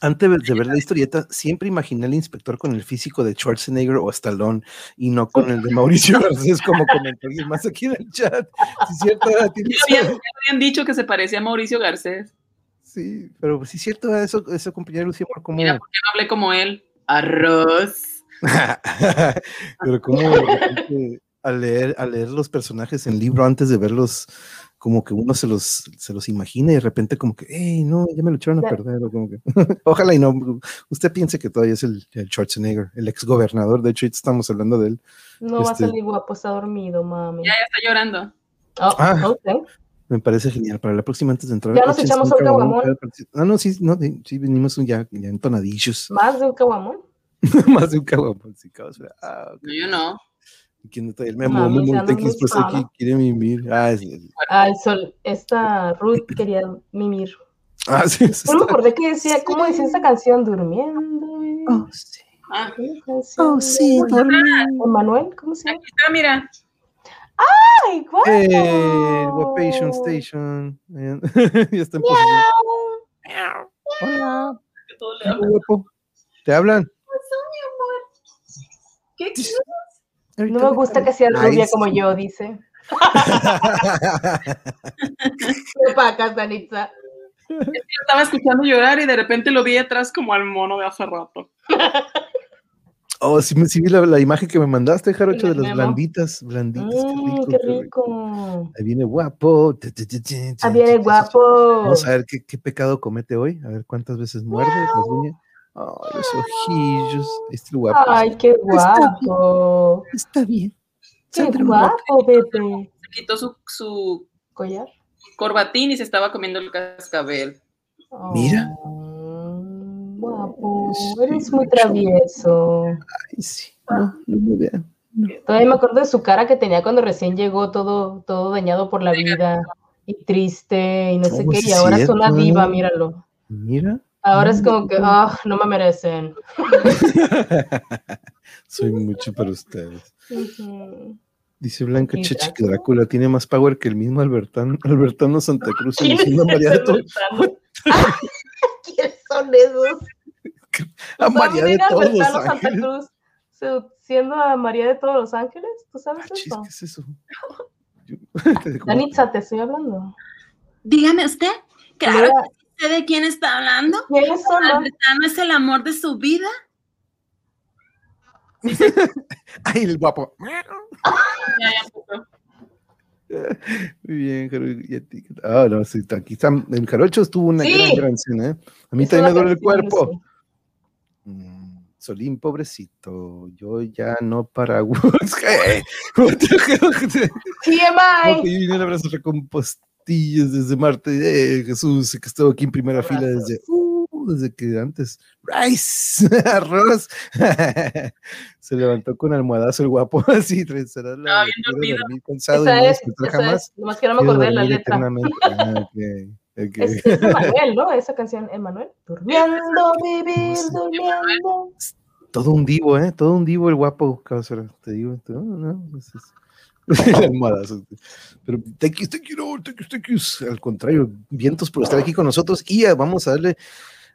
Antes de- ver la historieta, siempre imaginé al inspector con el físico de Schwarzenegger o Stallone y no con el de Mauricio Garcés, como comentó alguien más aquí en el chat. Sí, es cierto, habían, habían dicho que se parecía a Mauricio Garcés. sí, pero sí es cierto, eso, eso compañero Lucía, por cómo, Mira, ¿por qué no hablé como él? Arroz. [laughs] pero repente, al leer, al leer los personajes en libro antes de verlos, como que uno se los, se los imagina y de repente como que, hey, no, ya me lo echaron a perder, o como que, [laughs] ojalá y no, usted piense que todavía es el, el Schwarzenegger, el ex gobernador, de hecho estamos hablando de él. No va a Este- salir guapo, está dormido, mami. Ya, ya está llorando. Oh, Ah. Me parece genial. Para la próxima, antes de entrar. Ya nos echamos un un caguamón. Ah, no, sí, no, sí, sí, venimos un ya, ya entonadillos. Más de un caguamón. [laughs] Más de un caguamón. Sí, cabos, Ah. No, yo no. ¿Y ¿Quién está? El Memo, Memo pues aquí quiere mimir. Ah, es- Ay, Sol, esta Ruth quería mimir. ah sí, eso No me está. acordé que decía, ¿cómo decía esta canción? Durmiendo. Oh, sí. Ah, Oh, sí. Emanuel, ¿cómo se llama? aquí está, mira. ¡Ay, guapo! Eh, Guapation Station. [laughs] Ya está en. Hola. Hola. ¿Te hablan? No me gusta que sea rubia Nice. como yo, dice. [laughs] ¿Qué pacas, Danitza? Yo estaba escuchando llorar y de repente lo vi atrás como al mono de hace rato. [laughs] Oh, sí, me- sí vi la, la imagen que me mandaste, Jarocho, de las memo. blanditas, blanditas. Qué rico. Ahí viene guapo. Ah, viene guapo. Vamos a ver qué, qué pecado comete hoy. A ver cuántas veces muerde, rasguña. Oh, los ojillos. El guapo. Ay, qué guapo. Está bien. Qué guapo, bebé. Se quitó su, su ¿Collar? corbatín y se estaba comiendo el cascabel. Mira. Oh, guapo. Sí, Eres muy travieso. Ay, sí. No, no me vean. Todavía me acuerdo de su cara que tenía cuando recién llegó todo, todo dañado por la vida y triste y no sé Oh, qué. sí Y ahora es una cierto. diva, míralo. Mira. Ahora es como que, ah, no me merecen. [laughs] Soy mucho para ustedes. Dice Blanca Chechi que Drácula. Tiene más power que el mismo Albertano, Albertano Santa Cruz. ¿Quién es? ¿Quiénes son esos? a María de ¿También era todos los Albertano Santa ángeles. Cruz se- siendo a María de todos los ángeles? ¿Tú sabes Ah, eso? ¿Qué es eso? [laughs] [laughs] Danitza, te estoy hablando. Dígame usted. Claro Mira, que sé de quién está hablando. No? Es el amor de su vida. [laughs] Ay, el guapo. Muy bien, Jaro. y a ti, ¿qué tal? Ah, no, sí, aquí está. El Jarocho estuvo una Sí. gran, gran cena, ¿eh? A mí también me duele el cuerpo. Mm, Solín, pobrecito. Yo ya no para. [laughs] ¿Qué? ¿Cómo te- cómo recompostillas desde Marte. Eh, Jesús, que estuvo aquí en primera fila desde, uh, desde que antes. Rice, [laughs] arroz. [laughs] Se levantó con almohadazo el guapo. [laughs] Así, será la. Quiero dormido. dormir cansado y Esa no es, despertar esa jamás. es. Nomás que no me acordé de la letra. Ah, ok, ok. Es, es de Manuel, ¿no? Esa canción, Emanuel. Durmiendo, vivir, durmiendo. Todo un divo, ¿eh? Todo un divo el guapo, Cáusara, Te digo, no, no, es- [laughs] Almohadas. Pero thank you, thank you, no, thank you, thank you. Al contrario, vientos por estar aquí con nosotros y eh, vamos a darle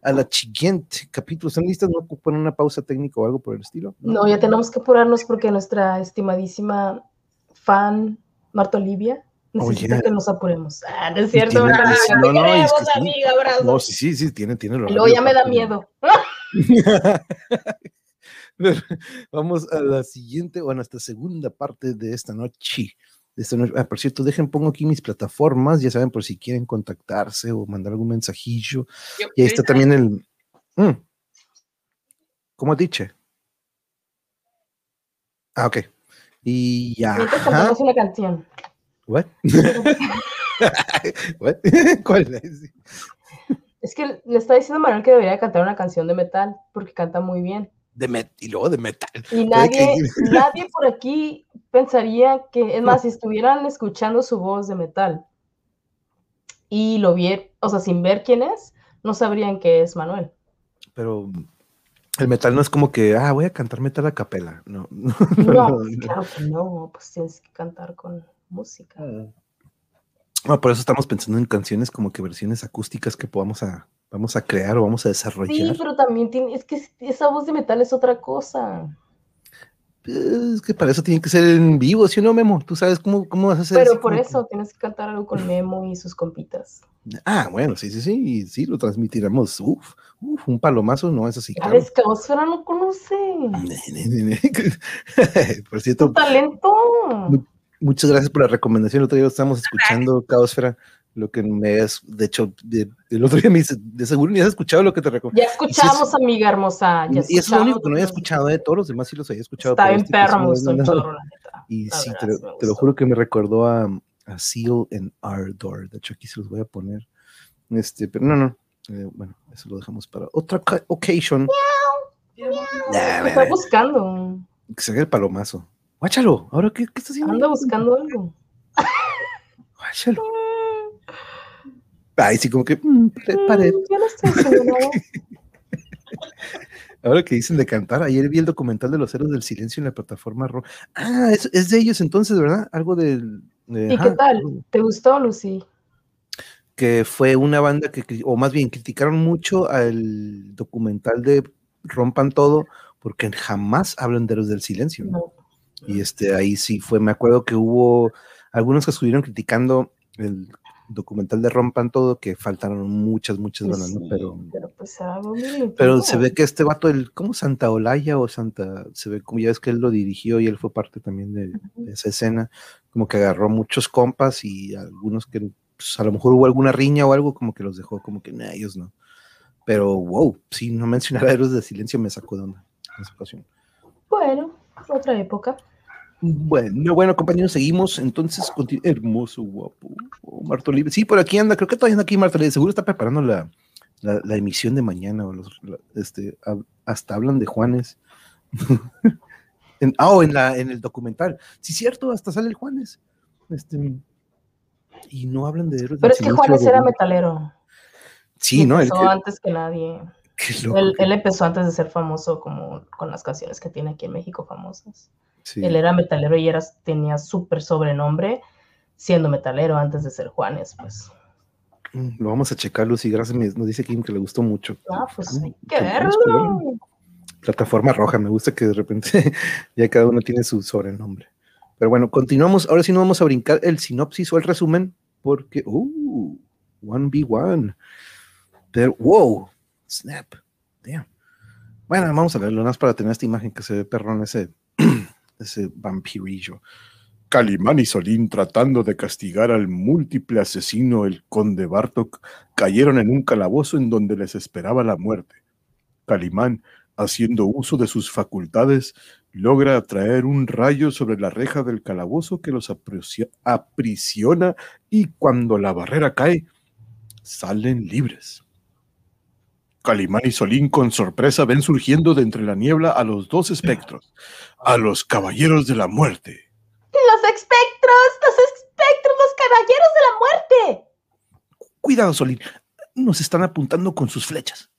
a la siguiente capítulo. ¿Están listas? ¿No ocupan una pausa técnica o algo por el estilo? No, ya tenemos que apurarnos porque nuestra estimadísima fan Marta Olivia necesita Oye. que nos apuremos. Ah, no es cierto, Tiene ¿verdad? razón, Te no, no, es queremos, que sí. amiga, abrazo. No, sí, sí, sí, tiene, tiene. Luego ya me da miedo. [laughs] [laughs] [laughs] Vamos a la siguiente, o a nuestra segunda parte de esta noche. De esta noche. Ah, por cierto, dejen, pongo aquí mis plataformas, ya saben, por si quieren contactarse o mandar algún mensajillo. Y ahí está también el. Mm. ¿Cómo dice? Ah, ok. Y ya. Mientras canción. What? [laughs] What? [laughs] ¿Cuál es? Es que le está diciendo a Manuel que debería cantar una canción de metal porque canta muy bien. De met y luego de metal. Y nadie, [laughs] nadie por aquí pensaría que, es más, si estuvieran escuchando su voz de metal y lo vieran, o sea, sin ver quién es, no sabrían que es Manuel. Pero el metal no es como que, ah, voy a cantar metal a capela. No, [laughs] no, No, no, no. claro que no, pues tienes que cantar con música. No, por eso estamos pensando en canciones como que versiones acústicas que podamos a, vamos a crear o vamos a Sí, desarrollar. pero también tiene, es que esa voz de metal es otra cosa. Es que para eso tiene que ser en vivo, ¿sí o no, Memo? Tú sabes cómo, cómo vas a hacer Pero por que- eso tienes que cantar algo con Memo y sus compitas. Ah, bueno, sí, sí, sí, y sí, lo transmitiremos. Uf, uf, un palomazo, no es así. Ya claro. ves, Caosfera no conoce. [laughs] por Tu cierto, talento. Muchas gracias por la recomendación. El otro día estábamos escuchando Caosfera, lo que me es, de hecho, de- el otro día me dice, de seguro ni has escuchado lo que te recomendé. Ya escuchamos, amiga hermosa. Ya Y eso es lo único que no había escuchado de todos los demás sí los había escuchado. Está bien este perro, no- gustó un no- chorro, la neta. Y La sí, verdad, te, lo- te juro que me recordó a, a Seal and Ardor. De hecho, aquí se los voy a poner. Este, pero no, no. eh, bueno, eso lo dejamos para otra ca- occasion. Nah, Me está buscando. que se haga el palomazo. Guáchalo. ¿Ahora qué, qué está haciendo? Anda buscando algo. Guáchalo. [laughs] Ay, sí, como que. mm, pared. Mm, Yo no estoy. [laughs] Ahora que dicen de cantar, ayer vi el documental de los héroes del silencio en la plataforma Ro. Ah, es, es de ellos entonces, ¿verdad? Algo del. de- ¿Y qué tal? ¿Te gustó, Lucy? que fue una banda que, o más bien, criticaron mucho al documental de Rompan Todo, porque jamás hablan de los del silencio. ¿no? Y este, ahí sí fue, me acuerdo que hubo algunos que estuvieron criticando el documental de Rompan Todo, que faltaron muchas, muchas Pues sí, Pero, pero pues bien pero se ve que este vato, el, ¿cómo Santa Olaya o Santa, se ve como ya es que él lo dirigió y él fue parte también de, de esa escena, como que agarró muchos compas y algunos que pues, a lo mejor hubo alguna riña o algo, como que los dejó como que, nah, ellos no. Pero, wow, sí, no mencionar a Héroes de Silencio me sacó de onda en esa ocasión. Bueno, otra época. Bueno, bueno, compañeros, seguimos. Entonces, hermoso, guapo. Oh, Marta Olive. Sí, por aquí anda. Creo que todavía anda aquí Marta Olive. Seguro está preparando la, la, la emisión de mañana. O los, la- este, hasta hablan de Juanes. [laughs] en, ah, oh, en, la, en el documental. Sí, cierto, hasta sale el Juanes. Este, y no hablan de héroes Pero es que Juanes era metalero. Sí, Y ¿no? Empezó antes que nadie. Él, empezó antes de ser famoso como con las canciones que tiene aquí en México famosas. sí. Él era metalero y era, tenía súper sobrenombre siendo metalero antes de ser Juanes, pues. Mm, Lo vamos a checar, Lucy. Gracias. me- Nos dice Kim que le gustó mucho. Ah, pues hay Mm, que verlo. plataforma roja. Me gusta que de repente [laughs] ya cada uno tiene su sobrenombre. Pero bueno, continuamos. Ahora sí no vamos a brincar el sinopsis o el resumen, porque, uh, 1v1. Pero, wow, snap, damn. Bueno, vamos a verlo, más para tener esta imagen que se ve perrón, ese, [clears throat] ese vampirillo. Calimán y Solín, tratando de castigar al múltiple asesino, el conde Bartok, cayeron en un calabozo en donde les esperaba la muerte. Calimán, haciendo uso de sus facultades, logra atraer un rayo sobre la reja del calabozo que los aprisiona y cuando la barrera cae, salen libres. Calimán y Solín con sorpresa ven surgiendo de entre la niebla a los dos espectros, a los caballeros de la muerte. Los espectros, los espectros, los caballeros de la muerte. Cuidado, Solín. Nos están apuntando con sus flechas.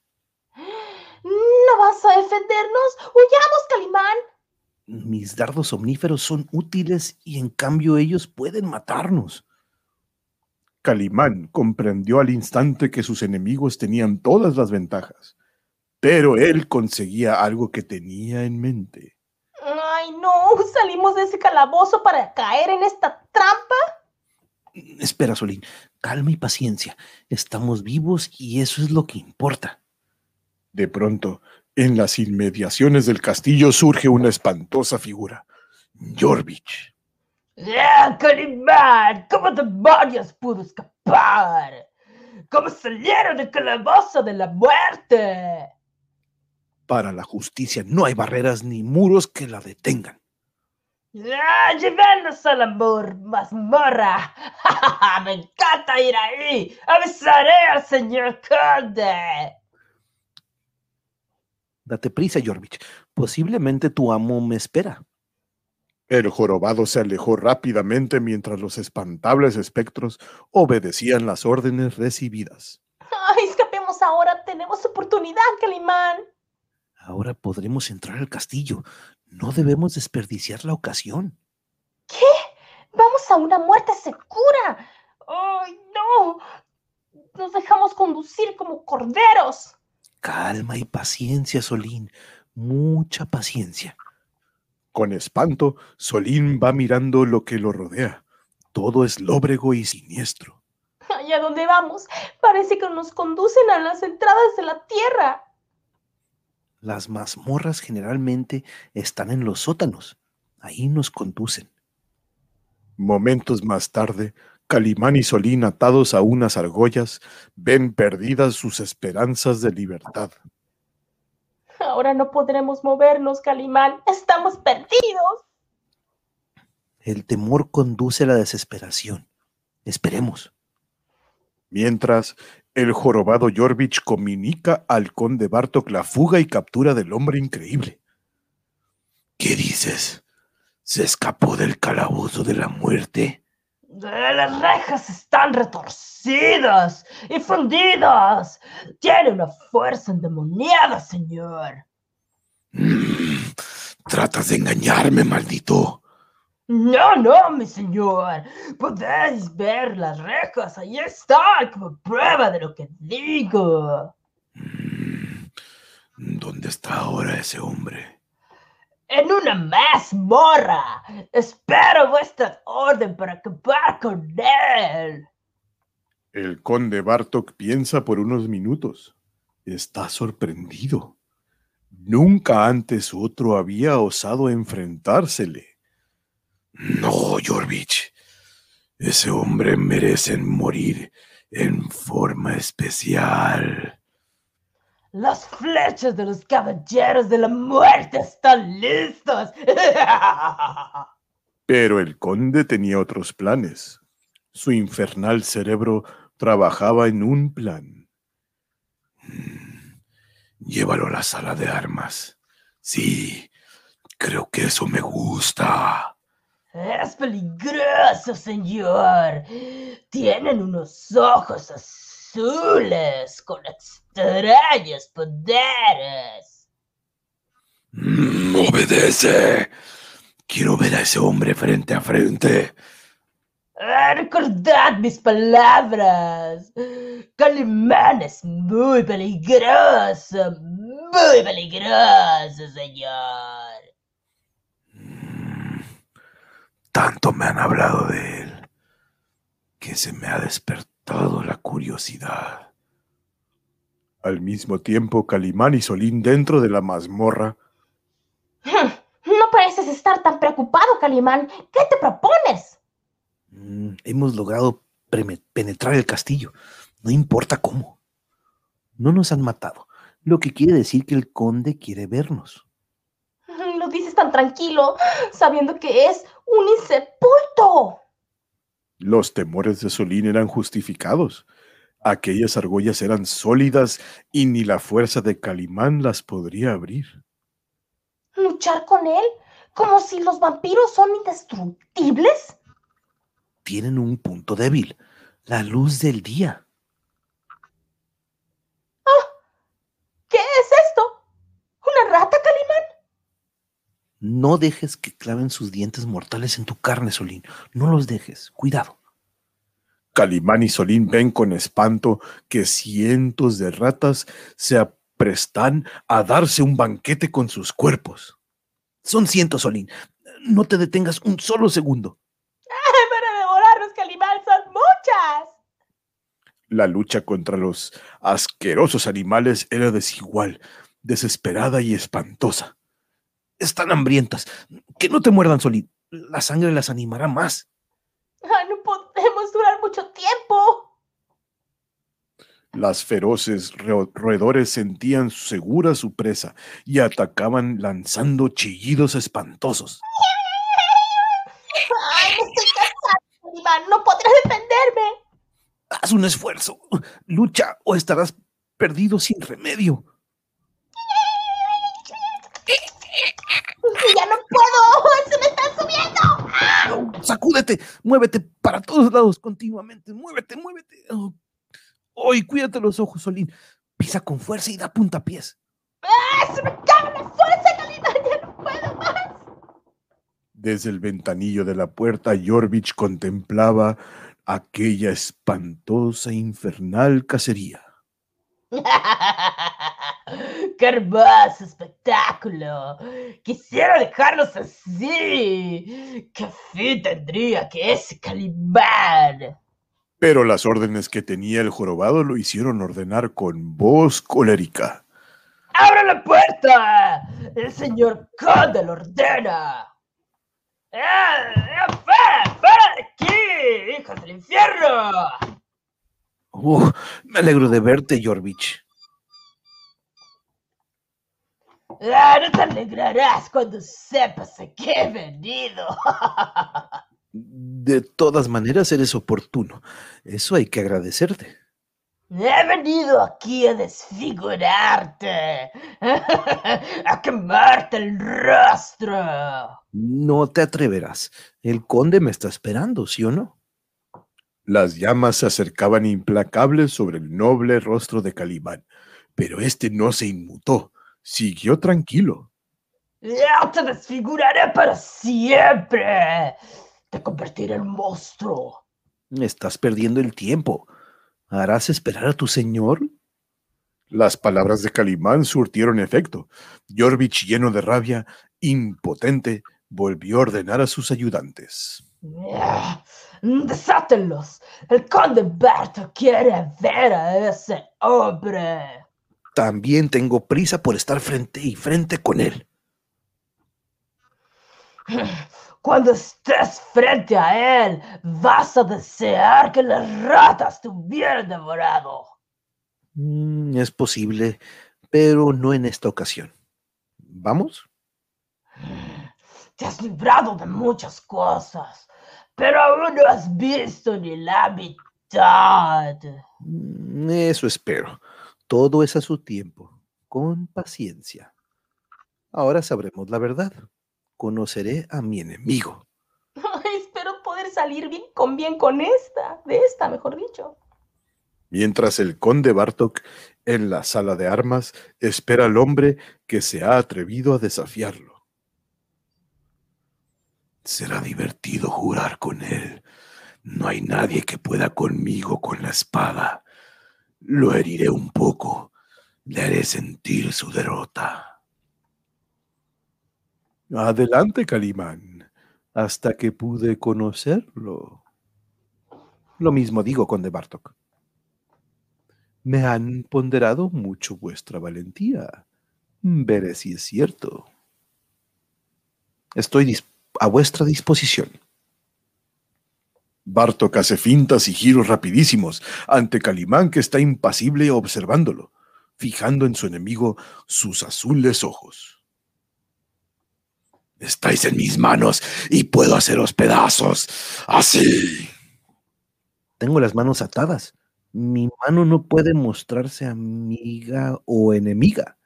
¿No vas a defendernos? ¡Huyamos, Calimán! Mis dardos omníferos son útiles y en cambio ellos pueden matarnos. Calimán comprendió al instante que sus enemigos tenían todas las ventajas, pero él conseguía algo que tenía en mente. Ay, no, salimos de ese calabozo para caer en esta trampa. Espera, Solín, calma y paciencia. Estamos vivos y eso es lo que importa. De pronto, en las inmediaciones del castillo surge una espantosa figura. Jorvich. ¡Ah, Calimán! ¿Cómo demonios pudo escapar? ¿Cómo salieron del calabozo de la muerte? Para la justicia no hay barreras ni muros que la detengan. ¡Ah, llévenos a la mor mazmorra! [laughs] ¡Me encanta ir ahí! ¡Avisaré al señor conde! Date prisa, Jorvich. Posiblemente tu amo me espera. El jorobado se alejó rápidamente mientras los espantables espectros obedecían las órdenes recibidas. Ay, escapemos ahora. Tenemos oportunidad, Calimán. Ahora podremos entrar al castillo. No debemos desperdiciar la ocasión. ¿Qué? Vamos a una muerte segura. Ay, no. Nos dejamos conducir como corderos. Calma y paciencia, Solín. Mucha paciencia. Con espanto, Solín va mirando lo que lo rodea. Todo es lóbrego y siniestro. Allá donde vamos, parece que nos conducen a las entradas de la tierra. Las mazmorras generalmente están en los sótanos. Ahí nos conducen. Momentos más tarde, Calimán y Solín, atados a unas argollas, ven perdidas sus esperanzas de libertad. Ahora no podremos movernos, Calimán. Estamos perdidos. El temor conduce a la desesperación. Esperemos. Mientras, el jorobado Jorvich comunica al conde Bartok la fuga y captura del hombre increíble. ¿Qué dices? ¿Se escapó del calabozo de la muerte? Las rejas están retorcidas y fundidas. Tiene una fuerza endemoniada, señor. Mm, tratas de engañarme, maldito. No, no, mi señor. Podéis ver las rejas. Ahí está, como prueba de lo que digo. Mm, ¿Dónde está ahora ese hombre? En una mazmorra. Espero vuestra orden para acabar con él. El conde Bartok piensa por unos minutos. Está sorprendido. Nunca antes otro había osado enfrentársele. No, Jorvich. Ese hombre merece morir en forma especial. Las flechas de los caballeros de la muerte están listos. [laughs] Pero el conde tenía otros planes. Su infernal cerebro trabajaba en un plan. Mm, Llévalo a la sala de armas. Sí, creo que eso me gusta. Es peligroso, señor. Tienen unos ojos azules con extraños poderes. Mm, obedece. Quiero ver a ese hombre frente a frente. Ah, Recordad mis palabras. Calimán es muy peligroso, muy peligroso, señor. Mm, Tanto me han hablado de él que se me ha despertado la curiosidad. Al mismo tiempo, Calimán y Solín dentro de la mazmorra No pareces estar tan preocupado, Calimán. ¿Qué te propones? Mm, hemos logrado penetrar el castillo. No importa cómo. No nos han matado, lo que quiere decir que el conde quiere vernos. Lo dices tan tranquilo, sabiendo que es un insepulto. Los temores de Solín eran justificados. Aquellas argollas eran sólidas y ni la fuerza de Calimán las podría abrir. ¿Luchar con él? ¿Como si los vampiros son indestructibles? Tienen un punto débil, la luz del día. ¿Qué es esto? ¿Una rata, Calimán? No dejes que claven sus dientes mortales en tu carne, Solín. No los dejes. Cuidado. Calimán y Solín ven con espanto que cientos de ratas se aprestan a darse un banquete con sus cuerpos. Son cientos, Solín. No te detengas un solo segundo. [laughs] Para devorarnos, Calimán, son muchas. La lucha contra los asquerosos animales era desigual, desesperada y espantosa. Están hambrientas. Que no te muerdan, Solín. La sangre las animará más. Ah, no podemos durar mucho tiempo. Las feroces ro- roedores sentían segura su presa y atacaban lanzando chillidos espantosos. Ay, me estoy cansada, Calimán. No podré defenderme. Haz un esfuerzo. Lucha o estarás perdido sin remedio. Ya no puedo. Se me están subiendo. No, sacúdete, muévete para todos lados continuamente. Muévete, muévete. Oh, oh, y cuídate los ojos, Solín. Pisa con fuerza y da puntapiés. ¡Ah, se me acaba la fuerza, Calimán. Ya no puedo más. Desde el ventanillo de la puerta, Jorvich contemplaba aquella espantosa, infernal cacería. [laughs] ¡Qué hermoso espectáculo! Quisiera dejarlos así. ¡Qué fin tendría que ese Calimán! Pero las órdenes que tenía el jorobado lo hicieron ordenar con voz colérica. ¡Abra la puerta! ¡El señor Conde lo ordena! ¡Eh! ¡Eh! ¡Fuera! ¡Fuera de aquí! ¡Hijos del infierno! Me alegro de verte, Jorvich. ¡Ah, no te alegrarás cuando sepas a qué he venido! De todas maneras, eres oportuno. Eso hay que agradecerte. He venido aquí a desfigurarte, a quemarte el rostro. No te atreverás. El conde me está esperando, ¿sí o no? Las llamas se acercaban implacables sobre el noble rostro de Calimán, pero este no se inmutó, siguió tranquilo. Yo te desfiguraré para siempre. Te convertiré en monstruo. Estás perdiendo el tiempo. ¿Harás esperar a tu señor? Las palabras de Calimán surtieron efecto. Jorvich, lleno de rabia, impotente, volvió a ordenar a sus ayudantes. Desátenlos. El conde Berto quiere ver a ese hombre. También tengo prisa por estar frente y frente con él. Cuando estés frente a él, vas a desear que las ratas te hubieran devorado. Mm, es posible, pero no en esta ocasión. ¿Vamos? Te has librado de muchas cosas, pero aún no has visto ni la mitad. Mm, Eso espero. Todo es a su tiempo, con paciencia. Ahora sabremos la verdad. Conoceré a mi enemigo. [laughs] Espero poder salir bien con bien con esta. De esta, mejor dicho. Mientras el conde Bartok, en la sala de armas, espera al hombre que se ha atrevido a desafiarlo. Será divertido jurar con él. No hay nadie que pueda conmigo con la espada. Lo heriré un poco. Le haré sentir su derrota. Adelante, Calimán, hasta que pude conocerlo. Lo mismo digo, conde Bartok. Me han ponderado mucho vuestra valentía. Veré si es cierto. Estoy dis- a vuestra disposición. Bartok hace fintas y giros rapidísimos ante Calimán que está impasible observándolo, fijando en su enemigo sus azules ojos. Estáis en mis manos y puedo haceros pedazos. Así. Tengo las manos atadas. Mi mano no puede mostrarse amiga o enemiga.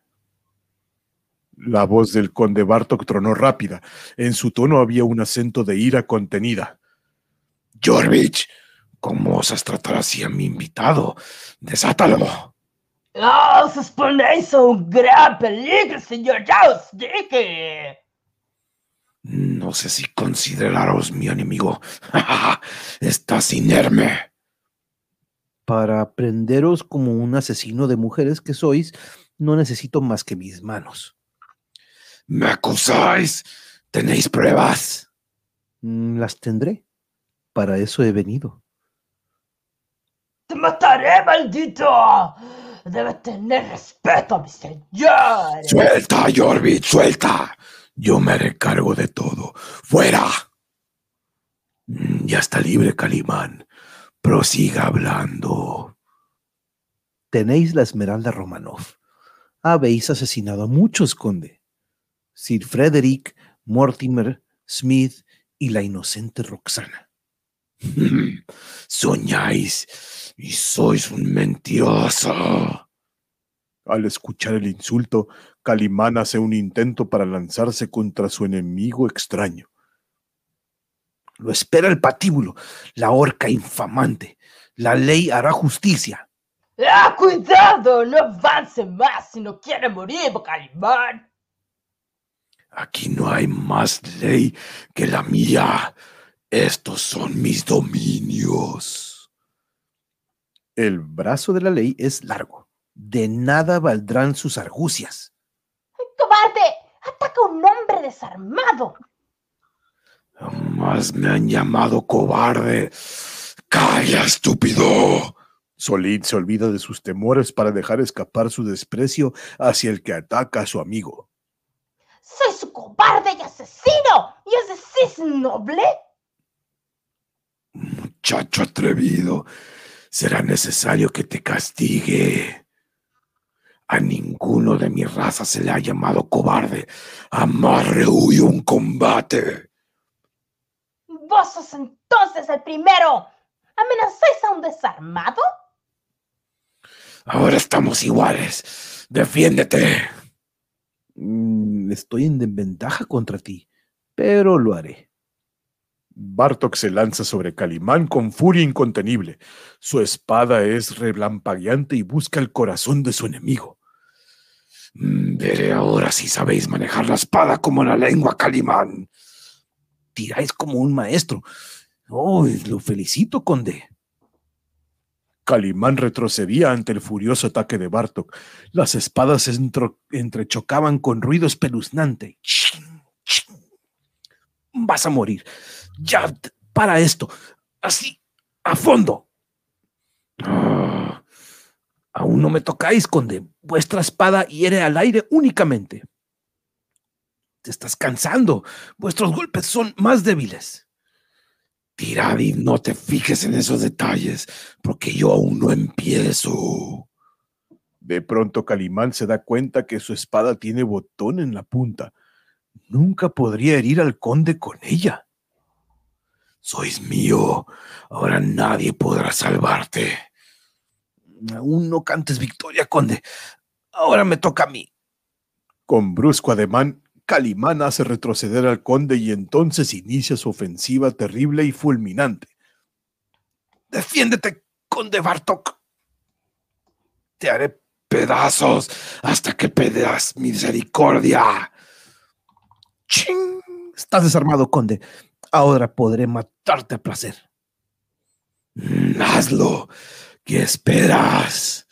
La voz del conde Bartok tronó rápida. En su tono había un acento de ira contenida. Jorvich, ¿cómo osas tratar así a mi invitado? Desátalo. ¡Oh, os exponéis a un gran peligro, señor! ¡Ya os dije! No sé si consideraros mi enemigo. [laughs] Estás inerme. Para prenderos como un asesino de mujeres que sois, no necesito más que mis manos. ¿Me acusáis? ¿Tenéis pruebas? Mm, Las tendré. Para eso he venido. ¡Te mataré, maldito! Debes tener respeto a mi señor. Suelta, Jorvik, suelta. Yo me haré cargo de todo. ¡Fuera! Mm, Ya está libre, Calimán. Prosiga hablando. Tenéis la Esmeralda Romanov. Habéis asesinado a muchos, conde. Sir Frederick, Mortimer, Smith y la inocente Roxana. Soñáis y sois un mentiroso. Al escuchar el insulto, Calimán hace un intento para lanzarse contra su enemigo extraño. Lo espera el patíbulo, la horca infamante. La ley hará justicia. ¡Ah, cuidado! No avance más si no quiere morir, Calimán. Aquí no hay más ley que la mía. Estos son mis dominios. El brazo de la ley es largo. De nada valdrán sus argucias. ¡Cobarde! ¡Ataca a un hombre desarmado! Jamás me han llamado cobarde. ¡Calla, estúpido! Solín se olvida de sus temores para dejar escapar su desprecio hacia el que ataca a su amigo. ¡Soy su cobarde y asesino! ¿Y es decir, noble? Muchacho atrevido, será necesario que te castigue. A ninguno de mi raza se le ha llamado cobarde. Jamás rehuyo un combate. Vos sos entonces el primero. ¿Amenazáis a un desarmado? Ahora estamos iguales. Defiéndete. Mm, Estoy en desventaja contra ti, pero lo haré. Bartok se lanza sobre Calimán con furia incontenible. Su espada es relampagueante y busca el corazón de su enemigo. Mm, Veré ahora si sabéis manejar la espada como la lengua, Calimán. Tiráis como un maestro. Oh, lo felicito, conde. Calimán retrocedía ante el furioso ataque de Bartok. Las espadas entro- entrechocaban con ruido espeluznante. Chin, chin. Vas a morir. Ya, para esto. Así, a fondo. Ah, Aún no me tocáis, conde. Vuestra espada hiere al aire únicamente. Te estás cansando. Vuestros golpes son más débiles. Tirad y no te fijes en esos detalles, porque yo aún no empiezo. De pronto Calimán se da cuenta que su espada tiene botón en la punta. Nunca podría herir al conde con ella. Sois mío. Ahora nadie podrá salvarte. Aún no cantes victoria, conde. Ahora me toca a mí. Con brusco ademán, Calimán hace retroceder al conde y entonces inicia su ofensiva terrible y fulminante. Defiéndete, conde Bartok. Te haré pedazos hasta que pedas misericordia. ¡Chin! Estás desarmado, conde. Ahora podré matarte a placer. Mm, Hazlo. ¿Qué esperas?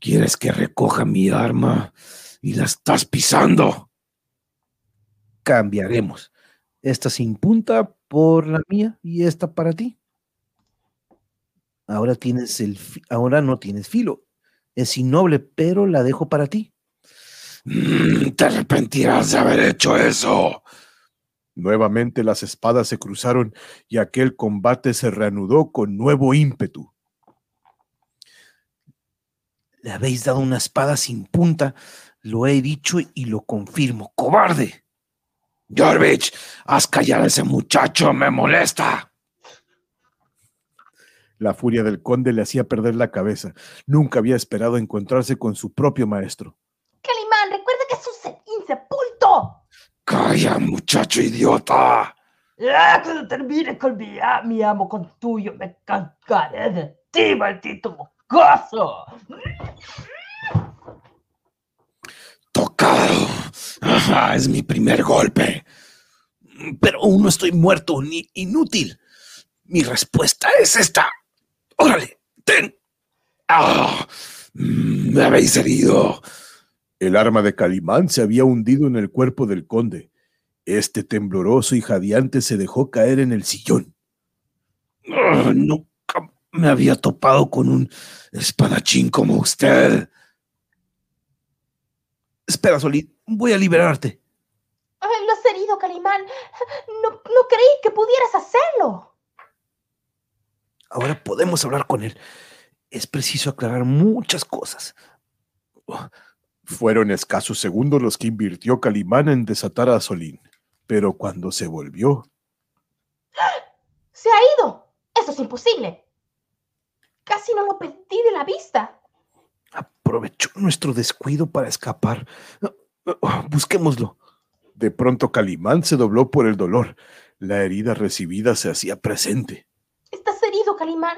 ¿Quieres que recoja mi arma y la estás pisando? Cambiaremos. Esta sin punta por la mía y esta para ti. Ahora tienes el fi- ahora no tienes filo. Es innoble, pero la dejo para ti. Mm, Te arrepentirás de haber hecho eso. Nuevamente las espadas se cruzaron y aquel combate se reanudó con nuevo ímpetu. Le habéis dado una espada sin punta. Lo he dicho y lo confirmo. ¡Cobarde! Jorvich, haz callar a ese muchacho, me molesta. La furia del conde le hacía perder la cabeza. Nunca había esperado encontrarse con su propio maestro. Calimán, recuerda que es un se- insepulto. Calla, muchacho idiota. Ah, cuando termine con mi, a- mi amo con tuyo, me encargaré de ti, maldito mocoso. Es mi primer golpe. pero aún no estoy muerto ni inútil. Mi respuesta es esta. Órale, ten. ¡Ah! Mm, Me habéis herido. El arma de Calimán se había hundido en el cuerpo del conde. Este tembloroso y jadeante se dejó caer en el sillón. Ah, Nunca me había topado con un espadachín como usted. Espera, Solín, voy a liberarte. Ay, Lo has herido, Calimán. No, no creí que pudieras hacerlo. Ahora podemos hablar con él. Es preciso aclarar muchas cosas. Fueron escasos segundos los que invirtió Calimán en desatar a Solín. Pero cuando se volvió, Se ha ido. Eso es imposible. Casi no lo perdí de la vista. Aprovechó nuestro descuido para escapar. Busquémoslo. de pronto Calimán se dobló por el dolor. La herida recibida se hacía presente. Estás herido, Calimán.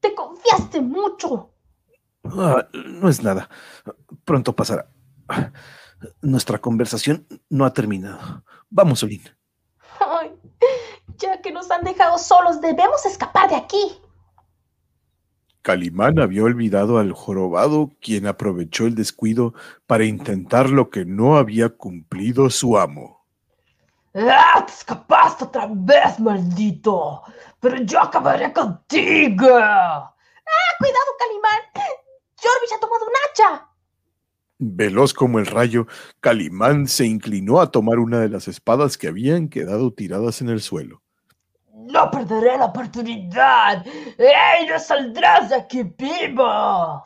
Te confiaste mucho. Ah, no es nada. Pronto pasará. Nuestra conversación no ha terminado. Vamos. Ay, ya que nos han dejado solos, debemos escapar de aquí. Calimán había olvidado al jorobado, quien aprovechó el descuido para intentar lo que no había cumplido su amo. ¡Ah! ¡Te escapaste otra vez, maldito! ¡Pero yo acabaré contigo! ¡Ah, cuidado, Calimán! Jorvich ha tomado un hacha. Veloz como el rayo, Calimán se inclinó a tomar una de las espadas que habían quedado tiradas en el suelo. ¡No perderé la oportunidad! ¡Ey! ¡No saldrás de aquí vivo!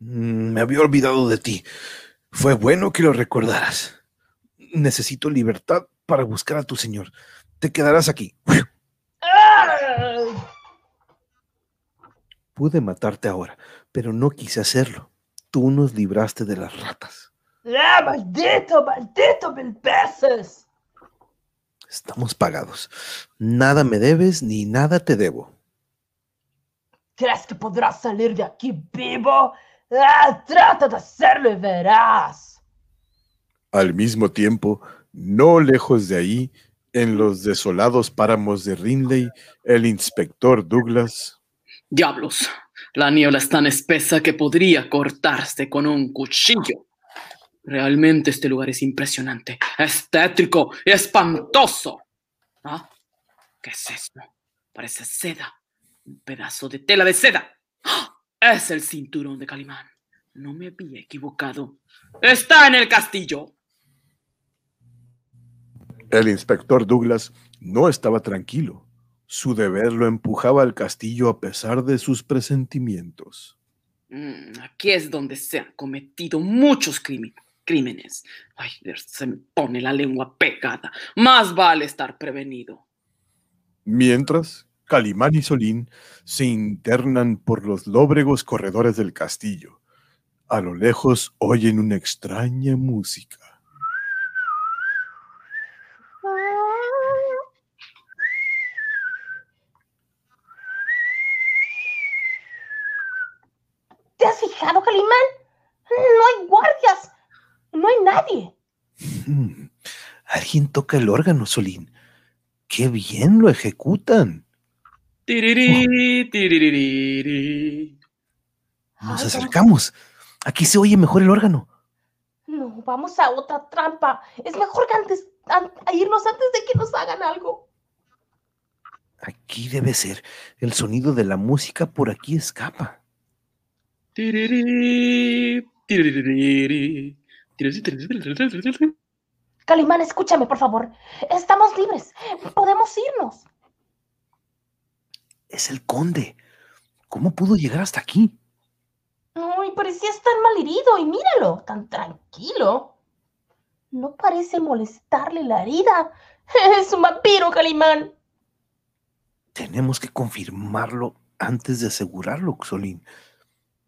Mm, Me había olvidado de ti. Fue bueno que lo recordaras. Necesito libertad para buscar a tu señor. Te quedarás aquí. Pude matarte ahora, pero no quise hacerlo. Tú nos libraste de las ratas. ¡Ah, maldito, maldito mil veces! Estamos pagados. Nada me debes ni nada te debo. ¿Crees que podrás salir de aquí vivo? ¡Ah! ¡Trata de hacerlo y verás! Al mismo tiempo, no lejos de ahí, en los desolados páramos de Rinley, el inspector Douglas Diablos, la niebla es tan espesa que podría cortarse con un cuchillo. Realmente este lugar es impresionante, es tétrico y espantoso. ¿Ah? ¿Qué es esto? Parece seda, un pedazo de tela de seda. ¡Ah! Es el cinturón de Calimán. No me había equivocado. Está en el castillo. El inspector Douglas no estaba tranquilo. Su deber lo empujaba al castillo a pesar de sus presentimientos. Mm, aquí es donde se han cometido muchos crimi- crímenes. Ay, se me pone la lengua pegada. Más vale estar prevenido. Mientras, Calimán y Solín se internan por los lóbregos corredores del castillo. A lo lejos oyen una extraña música. ¿Te has fijado, Calimán? No hay guardias. No hay nadie. Hmm, Alguien toca el órgano, Solín. Qué bien lo ejecutan. Tiriri, tiririri. Nos acercamos. Aquí se oye mejor el órgano. No, vamos a otra trampa. Es mejor que antes, an- a irnos antes de que nos hagan algo. Aquí debe ser. El sonido de la música por aquí escapa. Tiriri, tiririri, tiriri. Calimán, escúchame, por favor. Estamos libres. Podemos irnos. Es el conde. ¿Cómo pudo llegar hasta aquí? Ay, parecías tan mal herido y míralo, tan tranquilo. No parece molestarle la herida. [laughs] Es un vampiro, Calimán. Tenemos que confirmarlo antes de asegurarlo, Solín.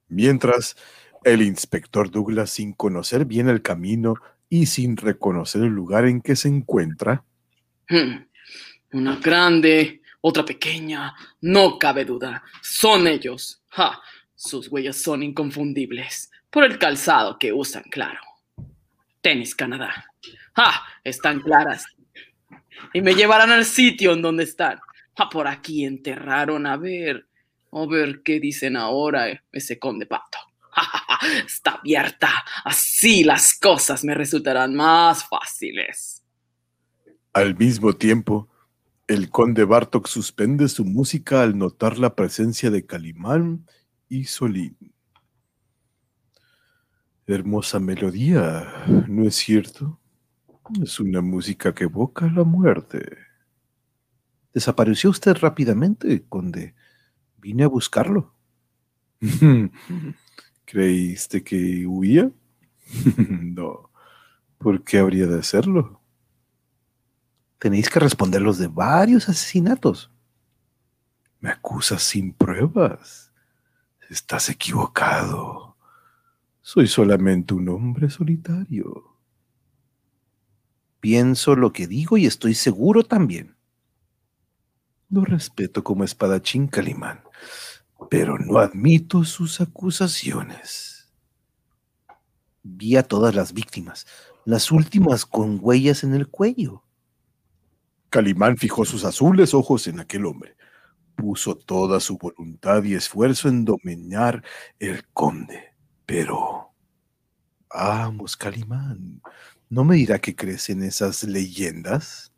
Mientras, el inspector Douglas, sin conocer bien el camino y sin reconocer el lugar en que se encuentra, Hmm, Una grande, otra pequeña, no cabe duda. Son ellos. Ja, sus huellas son inconfundibles. Por el calzado que usan, claro. Tenis Canadá. ¡Ah! Están claras. y me llevarán al sitio en donde están. Ah, por aquí enterraron, a ver, a ver qué dicen ahora ese conde pato. [laughs] Está abierta, así las cosas me resultarán más fáciles. Al mismo tiempo, el conde Bartok suspende su música al notar la presencia de Calimán y Solín. Hermosa melodía, ¿no es cierto? Es una música que evoca la muerte. Desapareció usted rápidamente, conde. Vine a buscarlo. [laughs] ¿Creíste que huía? [laughs] no. ¿Por qué habría de hacerlo? Tenéis que responder los de varios asesinatos. Me acusas sin pruebas. Estás equivocado. Soy solamente un hombre solitario. Pienso lo que digo y estoy seguro también. Lo respeto como espadachín Calimán, pero no admito sus acusaciones. Vi a todas las víctimas, las últimas con huellas en el cuello. Calimán fijó sus azules ojos en aquel hombre. Puso toda su voluntad y esfuerzo en domeñar el conde. Pero, vamos, Calimán, ¿no me dirá que crees en esas leyendas?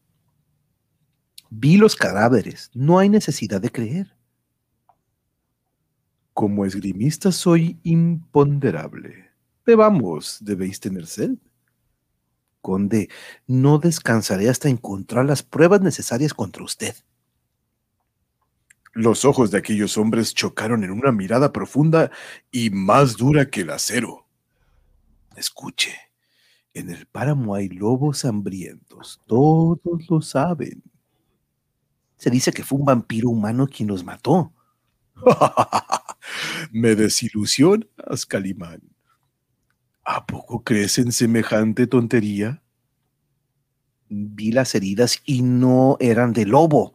Vi los cadáveres, no hay necesidad de creer. Como esgrimista soy imponderable. Bebamos, debéis tener sed. Conde, no descansaré hasta encontrar las pruebas necesarias contra usted. Los ojos de aquellos hombres chocaron en una mirada profunda y más dura que el acero. Escuche, en el páramo hay lobos hambrientos, todos lo saben. Se dice que fue un vampiro humano quien los mató. [laughs] Me desilusionas, Calimán. ¿A poco crees en semejante tontería? Vi las heridas y no eran de lobo.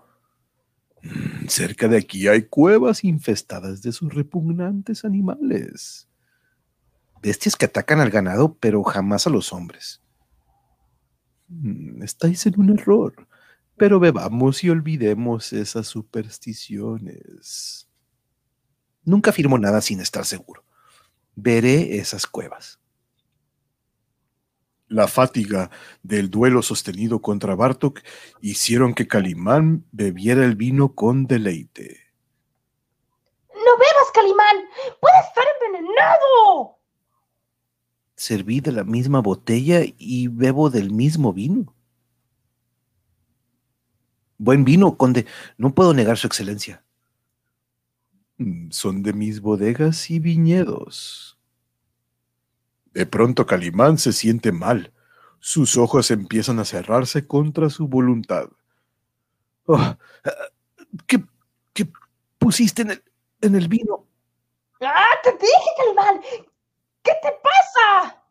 Mm, cerca de aquí hay cuevas infestadas de esos repugnantes animales. Bestias que atacan al ganado, pero jamás a los hombres. Mm, estáis en un error. Pero bebamos y olvidemos esas supersticiones. Nunca firmo nada sin estar seguro. Veré esas cuevas. La fatiga del duelo sostenido contra Bartok hicieron que Calimán bebiera el vino con deleite. ¡No bebas, Calimán! ¡Puede estar envenenado! Serví de la misma botella y bebo del mismo vino. Buen vino, conde. No puedo negar su excelencia. Mm, Son de mis bodegas y viñedos. De pronto Calimán se siente mal. Sus ojos empiezan a cerrarse contra su voluntad. Oh, ¿qué, qué pusiste en el, en el vino? ¡Ah, te dije, Calimán! ¿Qué te pasa?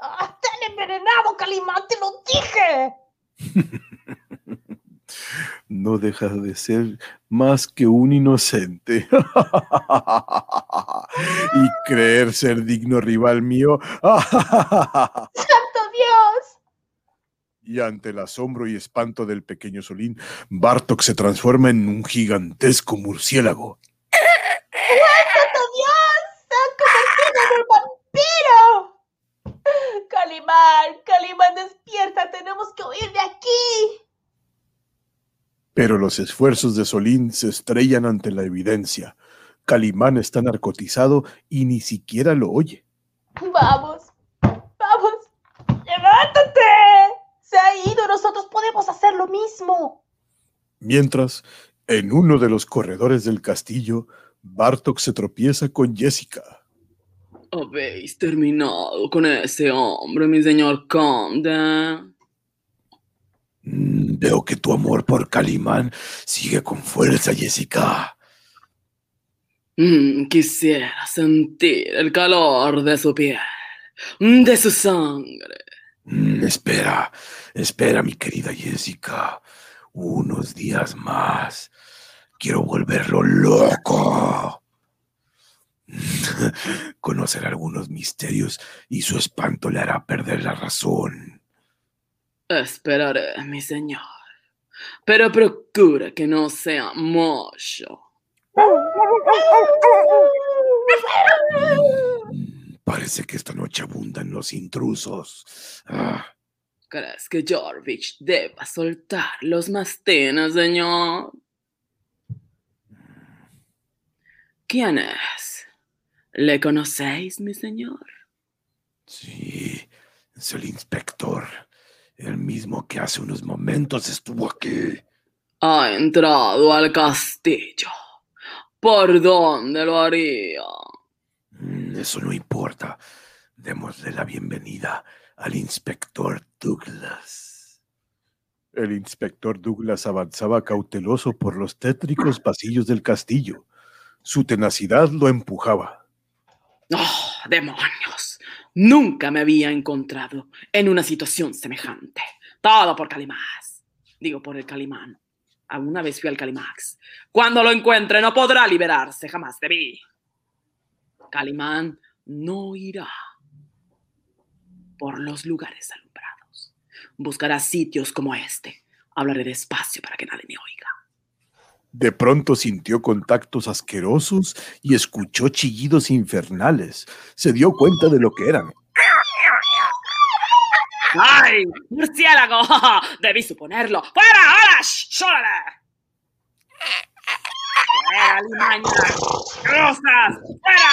¡Ah, tan envenenado, Calimán! ¡Te lo dije! [laughs] No deja de ser más que un inocente. [laughs] y creer ser digno rival mío. [laughs] ¡Santo Dios! Y ante el asombro y espanto del pequeño Solín, Bartok se transforma en un gigantesco murciélago. ¡Santo Dios! ¡Se ha convertido en un vampiro! Calimán, Calimán, despierta, tenemos que huir de aquí. Pero los esfuerzos de Solín se estrellan ante la evidencia. Calimán está narcotizado y ni siquiera lo oye. Vamos, vamos, levántate. Se ha ido, nosotros podemos hacer lo mismo. Mientras, en uno de los corredores del castillo, Bartok se tropieza con Jessica. Habéis terminado con ese hombre, mi señor conde. Veo que tu amor por Calimán sigue con fuerza, Jessica. Mm, quisiera sentir el calor de su piel, de su sangre. Mm, espera, espera, mi querida Jessica. Unos días más. Quiero volverlo loco. [laughs] Conocer algunos misterios y su espanto le hará perder la razón. Esperaré, mi señor. Pero procura que no sea mucho. Parece que esta noche abundan los intrusos. Ah, ¿Crees que Jorvich deba soltar los mastines, señor? ¿Quién es? ¿Le conocéis, mi señor? sí, es el inspector. El mismo que hace unos momentos estuvo aquí. Ha entrado al castillo. ¿Por dónde lo haría? Mm, Eso no importa. Démosle la bienvenida al inspector Douglas. El inspector Douglas avanzaba cauteloso por los tétricos pasillos del castillo. Su tenacidad lo empujaba. ¡Oh, demonios! Nunca me había encontrado en una situación semejante. Todo por Calimás. Digo, por el Calimán. Alguna vez fui al Calimax. Cuando lo encuentre no podrá liberarse jamás de mí. Calimán no irá por los lugares alumbrados. Buscará sitios como este. Hablaré despacio para que nadie me oiga. De pronto sintió contactos asquerosos y escuchó chillidos infernales. Se dio cuenta de lo que eran. ¡Ay! ¡Murciélago! [laughs] Debí suponerlo. ¡Fuera! ¡Ahora! ¡Shh! ¡Llórale! ¡Fuera, alimañas! ¡Grosas! ¡Fuera!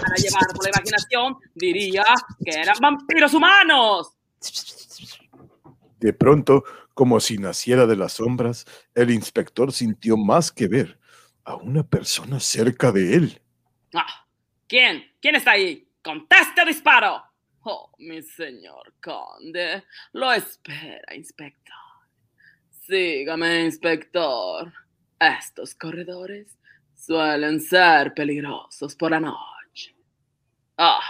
Para llevar por la imaginación, diría que eran vampiros humanos. De pronto, como si naciera de las sombras, el inspector sintió más que ver a una persona cerca de él. Ah, ¿Quién? ¿Quién está ahí? ¡Conteste disparo! Oh, mi señor conde, lo espera, inspector. Sígame, inspector. Estos corredores suelen ser peligrosos por la noche. Ah,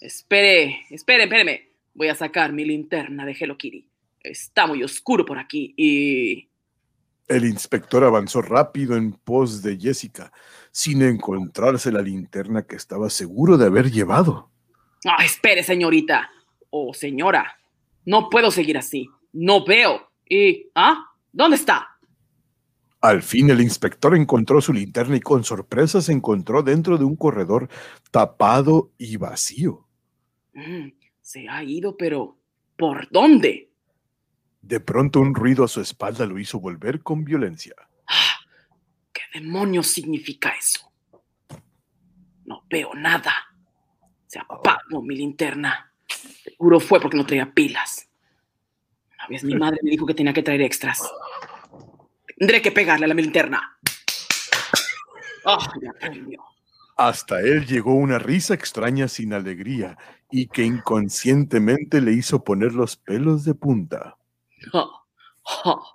espere, espere, espéreme. Voy a sacar mi linterna de Hello Kitty. Está muy oscuro por aquí y... El inspector avanzó rápido en pos de Jessica, sin encontrarse la linterna que estaba seguro de haber llevado. Ah, espere, señorita. O señora. No puedo seguir así. No veo. ¿Y? ¿Ah? ¿Dónde está? Al fin el inspector encontró su linterna y con sorpresa se encontró dentro de un corredor tapado y vacío. Mm, se ha ido, pero ¿por dónde? De pronto un ruido a su espalda lo hizo volver con violencia. ¿Qué demonios significa eso? No veo nada. Se apagó mi linterna. Seguro fue porque no traía pilas. Una vez mi madre me dijo que tenía que traer extras. Tendré que pegarle a la linterna. ¡Ah, prendió! Hasta él llegó una risa extraña sin alegría y que inconscientemente le hizo poner los pelos de punta. [laughs]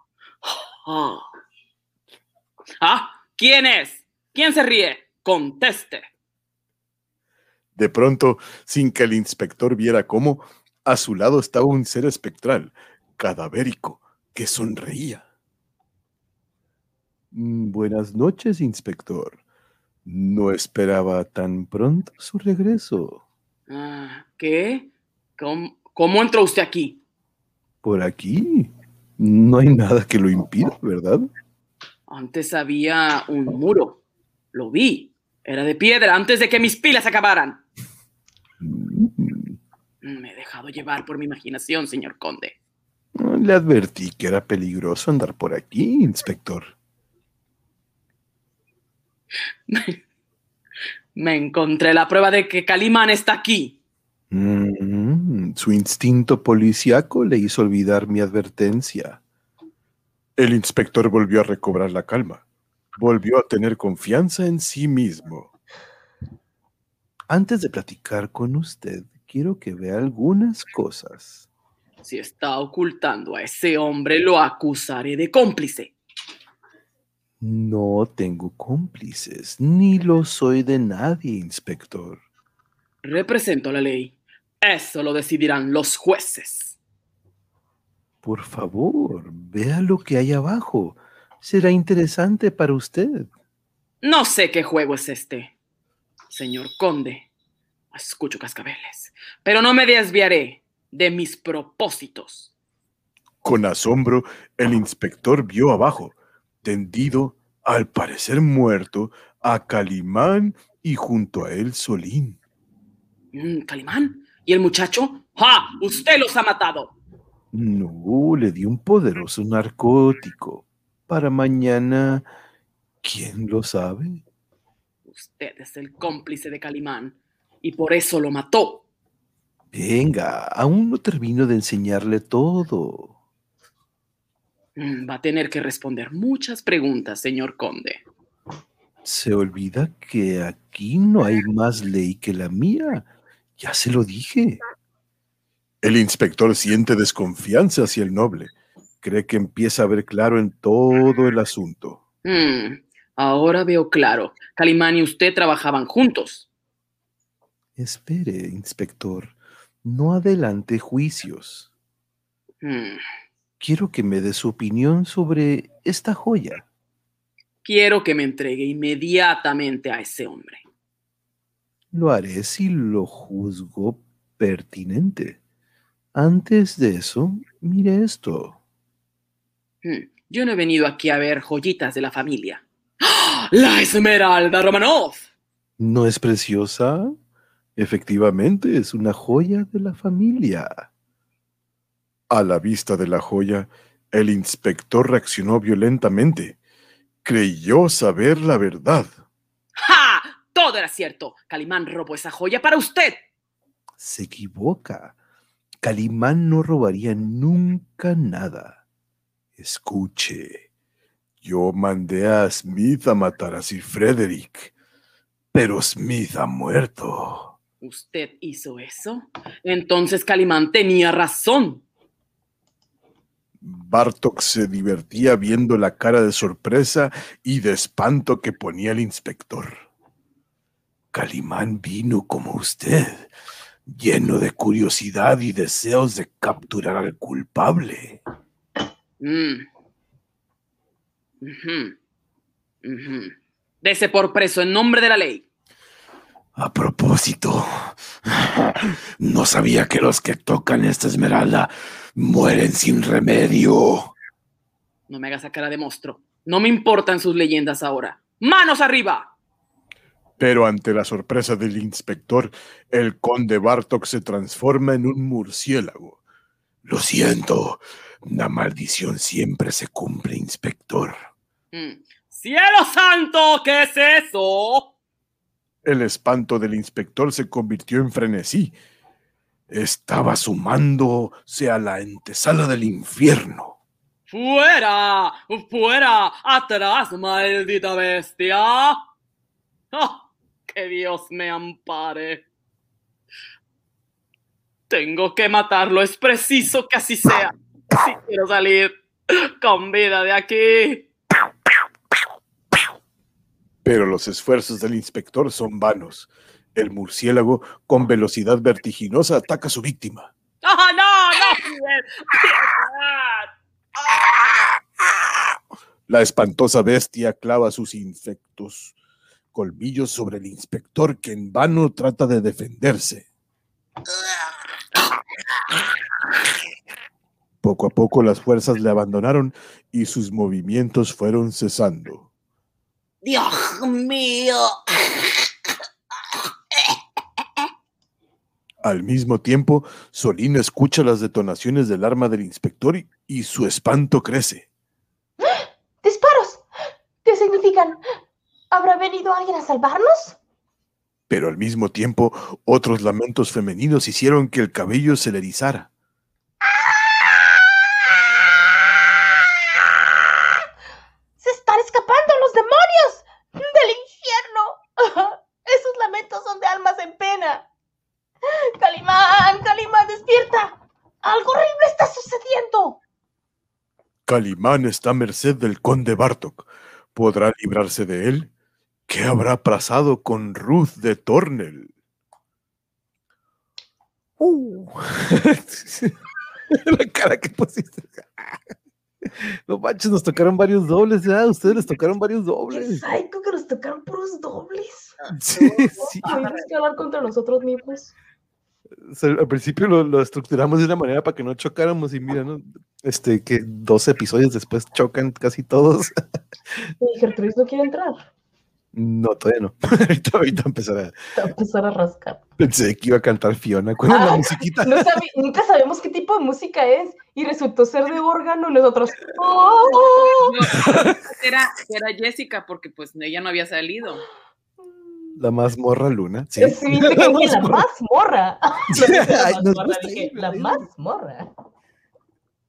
Ah. ¿Quién es? ¿Quién se ríe? Conteste. De pronto, sin que el inspector viera cómo, a su lado estaba un ser espectral, cadavérico, que sonreía. "Mm, Buenas noches, inspector. No esperaba tan pronto su regreso. Ah, ¿Qué? ¿Cómo, ¿Cómo entró usted aquí? Por aquí. No hay nada que lo impida, ¿verdad? Antes había un muro. Lo vi. Era de piedra antes de que mis pilas acabaran. Mm, Me he dejado llevar por mi imaginación, señor conde. Le advertí que era peligroso andar por aquí, inspector. [laughs] Me encontré la prueba de que Calimán está aquí. Mm, su instinto policíaco le hizo olvidar mi advertencia. El inspector volvió a recobrar la calma. Volvió a tener confianza en sí mismo. Antes de platicar con usted, quiero que vea algunas cosas. Si está ocultando a ese hombre, lo acusaré de cómplice. No tengo cómplices, ni lo soy de nadie, inspector. Represento la ley. Eso lo decidirán los jueces. Por favor, vea lo que hay abajo. Será interesante para usted. No sé qué juego es este, señor conde. Escucho cascabeles, pero no me desviaré de mis propósitos. Con asombro, el inspector vio abajo, tendido, al parecer muerto, a Calimán y junto a él Solín. Mm, ¿Calimán? ¿Y el muchacho? ¡Ja! ¡Usted los ha matado! No, le di un poderoso narcótico. Para mañana, ¿quién lo sabe? Usted es el cómplice de Calimán y por eso lo mató. Venga, aún no termino de enseñarle todo. Mm, Va a tener que responder muchas preguntas, señor conde. Se olvida que aquí no hay más ley que la mía. Ya se lo dije. El inspector siente desconfianza hacia el noble. Cree que empieza a ver claro en todo el asunto. Mm, ahora veo claro. Calimán y usted trabajaban juntos. Espere, inspector. No adelante juicios. Mm, Quiero que me dé su opinión sobre esta joya. quiero que me entregue inmediatamente a ese hombre. Lo haré si lo juzgo pertinente. Antes de eso, mire esto. Mm, Yo no he venido aquí a ver joyitas de la familia. ¡Ah! ¡La Esmeralda Romanov! ¿No es preciosa? Efectivamente, es una joya de la familia. A la vista de la joya, el inspector reaccionó violentamente. Creyó saber la verdad. ¡Ja! Todo era cierto. Calimán robó esa joya para usted. Se equivoca. Calimán no robaría nunca nada. Escuche, yo mandé a Smith a matar a Sir Frederick, pero Smith ha muerto. ¿Usted hizo eso? Entonces Calimán tenía razón. Bartok se divertía viendo la cara de sorpresa y de espanto que ponía el inspector. Calimán vino como usted, lleno de curiosidad y deseos de capturar al culpable. Mm. Dese por preso en nombre de la ley. A propósito, no sabía que los que tocan esta esmeralda mueren sin remedio. No me haga esa cara de monstruo. No me importan sus leyendas ahora. ¡Manos arriba! Pero ante la sorpresa del inspector, el conde Bartok se transforma en un murciélago. Lo siento, la maldición siempre se cumple, inspector. Mm. ¡Cielo santo! ¿Qué es eso? El espanto del inspector se convirtió en frenesí. Estaba sumándose a la antesala del infierno. ¡Fuera! ¡Fuera! ¡Atrás, maldita bestia! ¡Ah! ¡Que Dios me ampare! Tengo que matarlo, es preciso que así sea. Si quiero salir con vida de aquí. Pero los esfuerzos del inspector son vanos. El murciélago, con velocidad vertiginosa, ataca a su víctima. ¡Ah, no, no! piedad! La espantosa bestia clava sus infectos colmillos sobre el inspector que en vano trata de defenderse. Poco a poco las fuerzas le abandonaron y sus movimientos fueron cesando. Dios mío. Al mismo tiempo, Solín escucha las detonaciones del arma del inspector y, y su espanto crece. ¡Disparos! ¿Qué significan? ¿Habrá venido alguien a salvarnos? Pero al mismo tiempo, otros lamentos femeninos hicieron que el cabello se le erizara. ¡Se están escapando los demonios del infierno! [laughs] Esos lamentos son de almas en pena. Calimán, Calimán, despierta. Algo horrible está sucediendo. Calimán está a merced del conde Bartok. ¿Podrá librarse de él? ¿Qué habrá pasado con Ruth de Tornel? Uh. [laughs] La cara que pusiste. [laughs] No manches, nos tocaron varios dobles, ¿ya? Ustedes les tocaron varios ¡Qué dobles. psycho que nos tocaron puros dobles! Sí, sí. Tenemos que hablar contra nosotros mismos. O sea, al principio lo, lo estructuramos de una manera para que no chocáramos y mira, ¿no? Este, que dos episodios después chocan casi todos. Y Gertrudis no quiere entrar. No, todavía no. [laughs] ahorita, ahorita empezará. A empezar a rascar. Pensé que iba a cantar Fiona con la Ah, musiquita. No sabe- nunca sabemos qué tipo de música es. Y resultó ser de órgano y nosotros. ¡Oh! Era, era Jessica porque pues ella no había salido. La mazmorra luna. Sí. Sí, la más morra. Ay, la nos más morra, gusta dije, ir, la ¿verdad? más morra.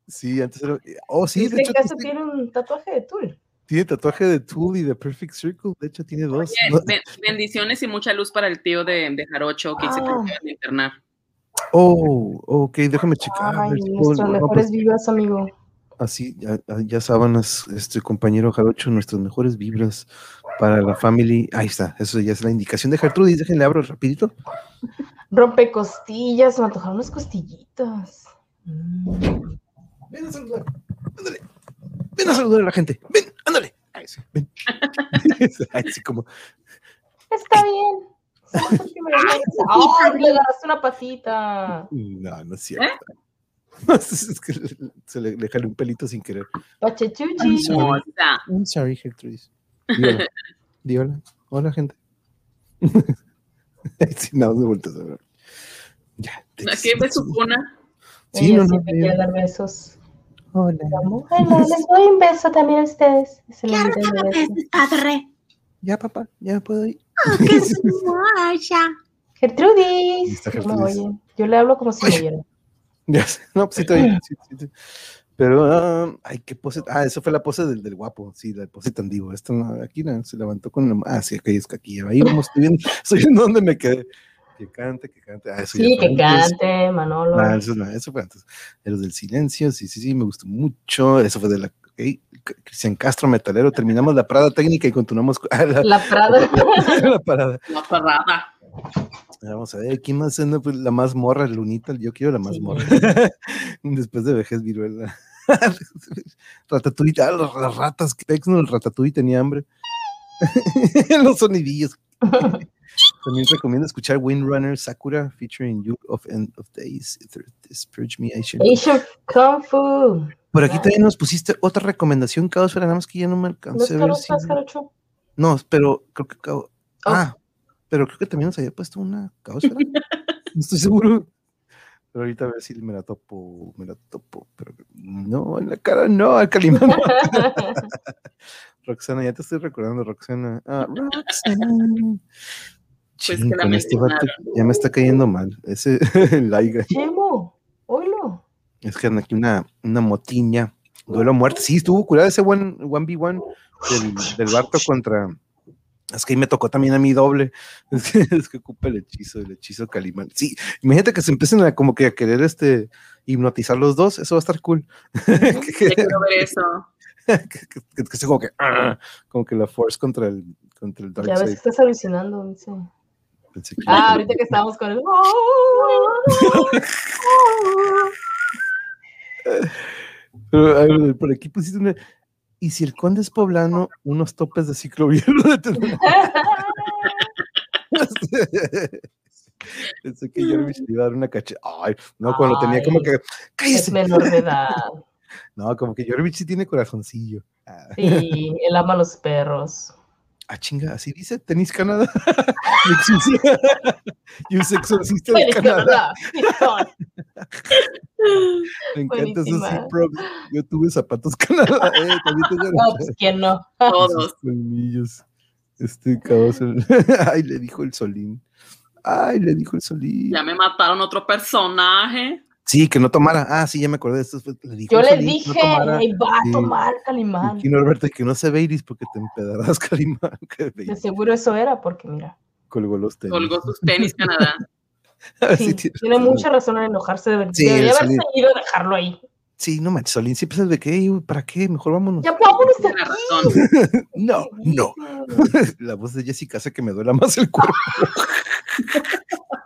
Sí, antes era. Oh, sí, ¿Viste de hecho eso tiene, tiene un tatuaje de tul? Tiene tatuaje de Tool y de Perfect Circle. De hecho, tiene dos. Oye, No- ben- bendiciones y mucha luz para el tío de, de Jarocho que dice que Ah. lo acaban de internar. Oh, ok, déjame checar. Ay, pues, mejores vibras, amigo. Así, ya, ya sábanas, este compañero Jarocho, nuestras mejores vibras para la family. Ahí está, eso ya es la indicación de Gertrudis. Déjenle abro rapidito. Rompe costillas, me antojaron unas costillitas. Mm. Ven a saludar, ándale. Ven a saludar a la gente. Ven, ándale. Ahí sí, ven. [laughs] Sí, como, Está bien. ¡Ay, le agarraste una patita! no, no es cierto. [laughs] es que se le, le jalé un pelito sin querer. Pachechuchi. sorry. Hermosa. I'm sorry, Gertrudis. Dígala. [laughs] Dígala. Hola, gente. Ay, sí, no, de vueltas a ver. Ya. Aquí ve su cuna. Sí, Ella no, no, siempre quiere dar besos. Hola. Hola, les doy un beso también a ustedes. Claro padre. Ya, papá, ya puedo ir. Oh, qué hermosa. Gertrudis. Oye. Yo le hablo como si me oyera. [laughs] Ya sé. No, pues sí, estoy bien, sí, sí, sí. Pero, ah, ay, qué pose. Ah, eso fue la pose del, del guapo. Sí, la pose tan divo. Esto no, aquí no, se levantó con la. Ah, sí, aquí es que aquí. Ahí vamos, estoy viendo, [laughs] estoy viendo dónde me quedé. Que cante, que cante. Ah, eso Sí, que antes. cante, Manolo. Ah, eso, no, eso fue antes. De los del silencio, sí, sí, sí, me gustó mucho. Eso fue de la. ok, Cristian Castro, metalero. Terminamos la parada técnica y continuamos con [laughs] ah, la, La Prada. [laughs] la parada. La parrada. Vamos a ver, ¿quién más anda? Pues la más morra, Lunita. Yo quiero la más Sí. morra. [laughs] Después de vejez viruela. Ratatouille, ah, las, las ratas, que no, el Ratatouille tenía hambre. Los sonidillos. También recomiendo escuchar Windrunner Sakura featuring You of End of Days. Purge Me. Asian Kung Fu. Por aquí también nos pusiste otra recomendación, Caos, pero nada más que ya no me ¿No alcancé es a ver si-? No, pero creo que Caos. Oh. Ah, pero creo que también nos había puesto una Caos. [laughs] No estoy seguro. Pero ahorita a ver si me la topo, me la topo. Pero no, en la cara no, al Calimán. no. [laughs] Roxana, ya te estoy recordando, Roxana. Ah, [laughs] Roxana. Pues Chin, que la con este vato ya me está cayendo mal. Ese [laughs] Laiga. Chemo, oílo. Es que aquí una, una motiña. Duelo a muerte. Sí, estuvo curada ese one, 1v1 del, del Barto contra. Es que ahí me tocó también a mí doble. [laughs] Es que, es que ocupa el hechizo, el hechizo Calimán. Sí, imagínate que se empiecen a como que a querer este hipnotizar los dos, eso va a estar cool. [laughs] que, Ya que, quiero ver eso. que- que- que como que ah, como que la force contra el contra el Ya Dark ves que Side. estás alucinando, dice. Pensé que- Ah, ahorita que estábamos con el. [laughs] Pero, a ver, por aquí pusiste una. Y si el conde es poblano, unos topes de ciclovía. [laughs] [laughs] Pensé que le iba a dar una caché. Ay, no, cuando tenía como que. Es ¡Cállese! menor de edad. No, como que Jeremy sí tiene corazoncillo. Ah, Sí, él ama a los perros. Ah, chinga, así dice, tenis Canadá. [laughs] Y un exorcista de Canadá. Canadá, [laughs] Me encanta eso sí, Buenísima. props. Yo tuve zapatos Canadá. Eh, también [laughs] No, pues quién no. Todos. Esos colmillos. Este caos. Ay, le dijo el solín. Ay, le dijo el solín. Ya me mataron otro personaje. Sí, que no tomara. Ah, sí, ya me acordé de esto. fue- Le dijo Yo le dije, no tomara. ahí va a Sí. tomar Calimán. Y Norberto, que no se Baileys porque te empedarás, [laughs] Calimán. De seguro eso era, porque mira, colgó los tenis. Colgó sus tenis [laughs] Canadá. Sí, sí, tiene mucha razón en enojarse. De, Sí, debería haber seguido dejarlo ahí. Sí, no manches, Solín siempre es de que, "Ey, ¿para qué? Mejor vámonos. Ya vámonos de aquí. razón. [laughs] No, no. La voz de Jessica hace que me duela más el cuerpo.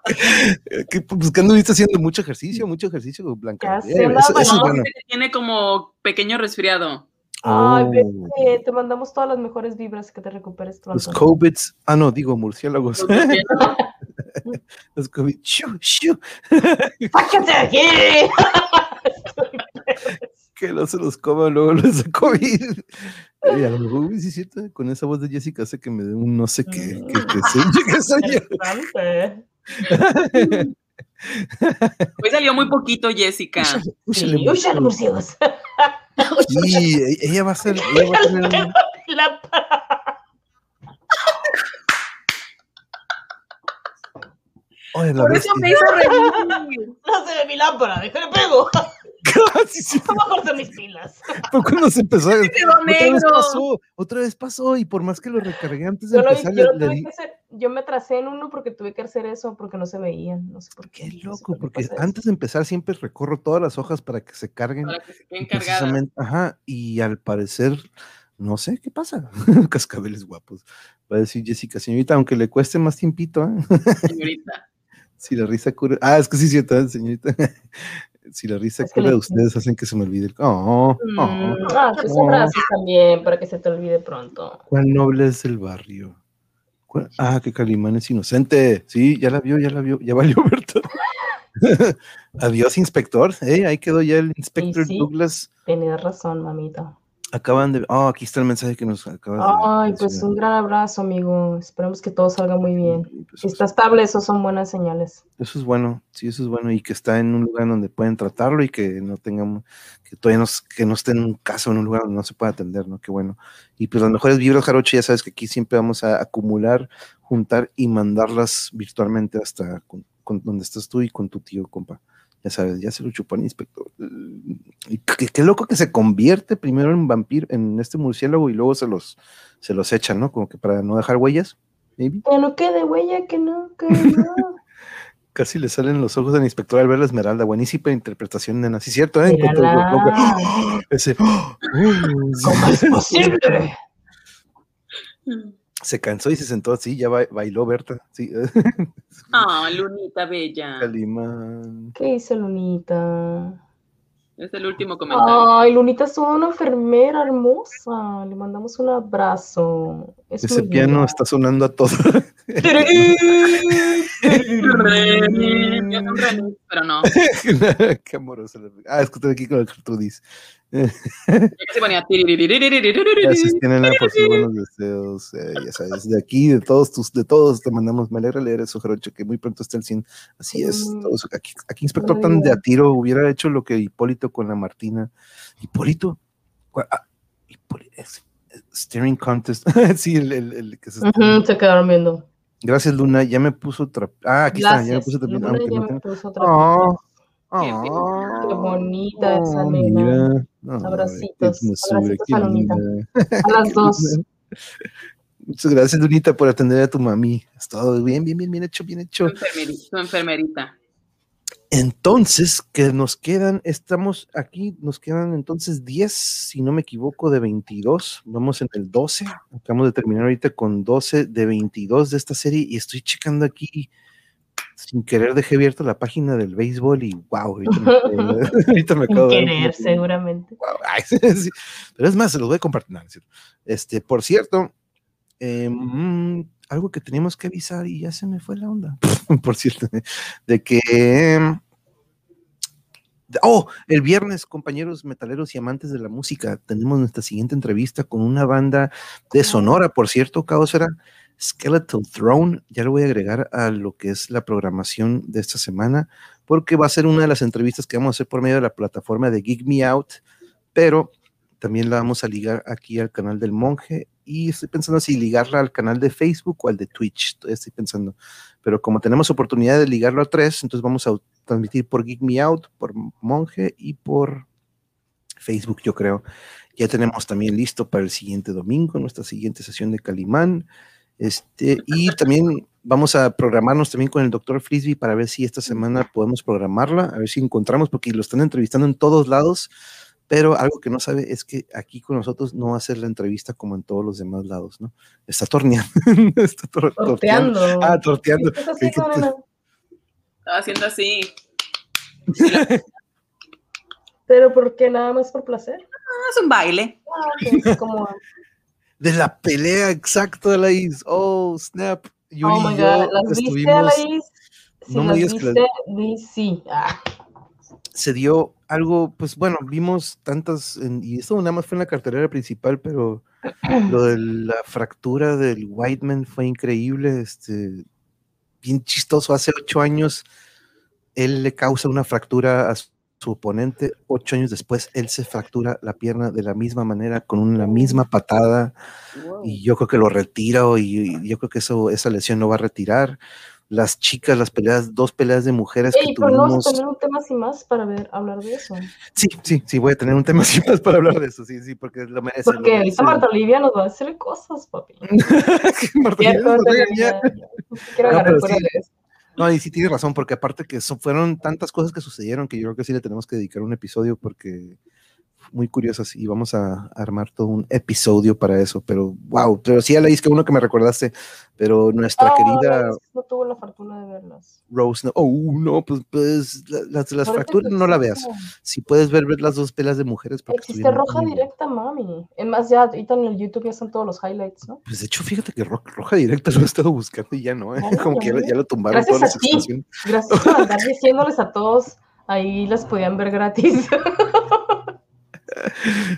[laughs] que, pues que anduviste haciendo mucho ejercicio, mucho ejercicio, Blanca. Eh, eso, eso No, bueno. tiene como pequeño resfriado. Ay, Oh, bebé, te mandamos todas las mejores vibras que te recuperes los. COVIDs. Ah, no, digo murciélagos. Los [laughs] COVID. Shu, shu. ¡Sáquense de aquí! [laughs] que no se los coma luego los de COVID. Y a lo mejor, sí, cierto, con esa voz de Jessica hace que me dé un no sé qué, que, que soy, que soy yo. [laughs] Hoy salió muy poquito, Jessica. Úsale murciélagos. E- ella va a ser. Ella va a tener un- La [laughs] Oye, la Por eso me hizo reír. No se ve mi lámpara, déjale pego. [laughs] Sí, sí, me corté mis pilas. fue cuando se empezó. a- Quedó Otra vez pasó, otra vez pasó, y por más que lo recargué antes de Yo, lo- empezar, yo le- le tuve di- que hacer- yo me atrasé en uno porque tuve que hacer eso porque no se veían. No sé por qué. Qué no sé loco, porque eso. antes de empezar siempre recorro todas las hojas para que se carguen. Para que se queden cargadas. precisamente- ajá, y al parecer, no sé qué pasa. [laughs] Cascabeles guapos. Va a decir Jessica, señorita, aunque le cueste más tiempito, ¿eh? Señorita. [laughs] si la risa cura. Ah, es que sí, es cierto, ¿eh, señorita. [laughs] si la risa Es cura, le- ustedes hacen que se me olvide el. Oh, oh. Mm, ah, tus Oh. también para que se te olvide pronto. ¿Cuál noble es el barrio? ¿Cuál- Ah, que Calimán es inocente. Sí, ya la vio, ya la vio, ya valió, [laughs] Berta. Adiós, inspector. Eh, ahí quedó ya el inspector sí. Douglas. Tenías razón, mamita. Acaban de. Oh, aquí está el mensaje que nos acabas de. Ay, pues mencionar. un gran abrazo, amigo. Esperemos que todo salga muy bien. Pues, Si está estable, eso son buenas señales. Eso es bueno, sí, eso es bueno. Y que está en un lugar donde pueden tratarlo y que no tengamos, que todavía no, que no esté en un caso, en un lugar donde no se pueda atender, ¿no? Qué bueno. Y pues las mejores vibras, Jarocho, ya sabes que aquí siempre vamos a acumular, juntar y mandarlas virtualmente hasta con, con donde estás tú y con tu tío, compa. Ya sabes, ya se lo chupó el inspector. Y qué, qué loco que se convierte primero en vampiro, en este murciélago y luego se los, se los echan, ¿no? Como que para no dejar huellas, maybe. Que no quede huella, que no, que [laughs] no. Casi le salen los ojos del inspector al ver la esmeralda. Buenísima interpretación, nena. Sí, cierto, ¿eh? Ese. [gasps] ¿Cómo es posible? [laughs] se cansó y se sentó así, ya ba- bailó Berta. Sí. [laughs] Ah, Lunita Bella. Calimán. ¿Qué hizo Lunita? Es el último comentario. Ay, Lunita es toda una enfermera hermosa. Le mandamos un abrazo. Es Ese piano está sonando a todo. [laughs] Pero no. [laughs] Qué amoroso. Ah, es que estoy aquí con el Gertrudis. Se ponía. Gracias, tienen por sus buenos deseos. Eh, ya sabes, de aquí, de todos tus, de todos te mandamos. Me alegra leer eso, Jarocho, que muy pronto está el 100. Así es, todo. Aquí, aquí, inspector tan de a tiro hubiera hecho lo que Hipólito con la Martina. Hipólito, ah, Hipólito es, es, steering contest. [laughs] sí, el, el, el que se, uh -huh, se quedaron viendo. Gracias, Luna. Ya me puso otra. Ah, aquí Gracias. está, ya me puso otra. Ah, no me puso otra. Oh, oh, qué, qué bonita oh, esa nena. No, Abracitos, abracitos a Lunita. linda. A las dos. [laughs] Muchas gracias, Lunita, por atender a tu mami. Es todo bien, bien, bien, bien hecho, bien hecho. Tu enfermerita. tu enfermerita. Entonces, que nos quedan, estamos aquí, nos quedan entonces 10, si no me equivoco, de 22. Vamos en el 12. Acabamos de terminar ahorita con 12 de 22 de esta serie y estoy checando aquí, sin querer dejé abierta la página del béisbol y wow, ahorita me, [laughs] [laughs] ahorita me Sin acabo querer, seguramente. Wow, ay, [laughs] sí. Pero es más, se los voy a compartir. no. Este, por cierto, eh, mm, algo que teníamos que avisar y ya se me fue la onda. por cierto, de que. em, Oh, el viernes, compañeros metaleros y amantes de la música, tenemos nuestra siguiente entrevista con una banda de Sonora, por cierto, Caosfera, Skeletal Throne. Ya lo voy a agregar a lo que es la programación de esta semana, porque va a ser una de las entrevistas que vamos a hacer por medio de la plataforma de Geek Me Out, pero también la vamos a ligar aquí al canal del monje y estoy pensando si ligarla al canal de Facebook o al de Twitch, estoy pensando, pero como tenemos oportunidad de ligarlo a tres, entonces vamos a transmitir por Geek Me Out, por monje y por Facebook, yo creo. Ya tenemos también listo para el siguiente domingo nuestra siguiente sesión de Calimán. Este, y también vamos a programarnos también con el doctor Frisbee para ver si esta semana podemos programarla, a ver si encontramos, porque lo están entrevistando en todos lados, pero algo que no sabe es que aquí con nosotros no va a hacer la entrevista como en todos los demás lados, ¿no? Está torneando. [laughs] está tor- torteando. Torteando. Ah, torteando. ¿Qué estás Creí que haciendo? Estaba haciendo así. [laughs] Pero ¿por qué nada más por placer? Ah, es un baile. Ah, como De la pelea exacta de la is. Oh, snap. Yuri oh my god, ¿las viste? Si no me las que viste, sí. Ah, se dio algo, pues bueno, vimos tantas, en- y esto nada más fue en la cartelera principal, pero [clears throat] lo de la fractura del Whiteman fue increíble, este, bien chistoso, hace ocho años él le causa una fractura a su su oponente, ocho años después él se fractura la pierna de la misma manera, con una, la misma patada, y yo creo que lo retira y, y yo creo que eso, esa lesión no va a retirar. Las chicas, las peleas, dos peleas de mujeres que Ey, pero no vas tuvimos. a tener un tema así más para ver, hablar de eso. Sí, sí, sí, voy a tener un tema así más para hablar de eso, sí, sí, porque lo merece. lo Porque merece. Marta Olivia nos va a hacer cosas, papi. [laughs] Marta Olivia Quiero No, sí. de eso. No, y sí tienes razón, porque aparte que fueron tantas cosas que sucedieron que yo creo que sí le tenemos que dedicar un episodio porque muy curiosas y vamos a armar todo un episodio para eso, pero wow, pero sí, Alaís, que uno que me recordaste, pero nuestra Ah, querida no, no tuvo la fortuna de verlas. Rose, no, oh, no, pues, pues la- las, las fracturas no la veas. Si puedes ver, ver las dos pelas de mujeres. Existe roja muy directa, mami. Es más, ya ahorita en el YouTube ya están todos los highlights, ¿no? Pues de hecho, fíjate que Ro- Roja Directa lo he estado buscando y ya no, ¿eh? Ay, como que ya, ya lo tumbaron Gracias todas a las ti. Gracias por andar diciéndoles a todos, ahí las podían ver gratis. [laughs]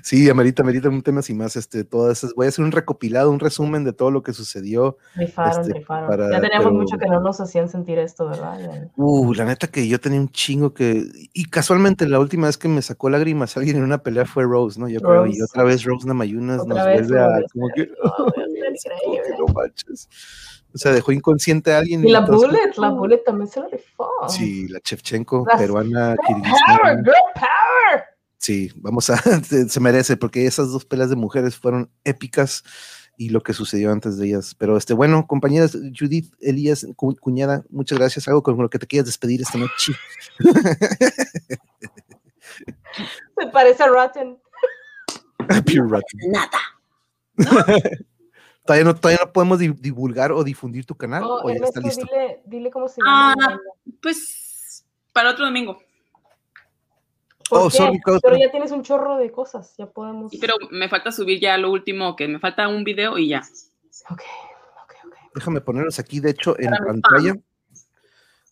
Sí, amerita, amerita un tema sin más. Este, todas esas, voy a hacer un recopilado, un resumen de todo lo que sucedió. rifaron, Este, rifaron. para- ya teníamos pero- mucho que no nos hacían sentir esto, ¿verdad? Uh, la neta que yo tenía un chingo que. Y casualmente la última vez que me sacó lágrimas alguien en una pelea fue Rose, ¿no? Yo creo, y Rose. otra vez Rose Namayunas Otra nos vez vuelve a. Rose. Como que, [laughs] [laughs] como increíble. no manches. O sea, dejó inconsciente a alguien. Y la entonces- Bullet, la Bullet también se la rifó. Sí, la Chevchenko, Las- peruana, power, girl power. Sí, vamos a, [laughs] se, merece, porque esas dos peleas de mujeres fueron épicas y lo que sucedió antes de ellas. Pero este, bueno, compañeras, Judith, Elías, cu- cuñada, muchas gracias. Algo con lo que te quieras despedir esta noche. Me parece a Rotten. [laughs] Pure Rotten. Nada. ¿Todavía no, todavía no podemos di- divulgar o difundir tu canal Oh, o ya está listo. dile, dile cómo se llama. Ah. Pues para otro domingo. ¿Por Oh, qué? sorry, Cosmo. Pero ya tienes un chorro de cosas, ya podemos. Sí, pero me falta subir ya lo último, que me falta un video y ya. Ok, ok, ok. Déjame ponerlos aquí, de hecho, en Para mi pantalla.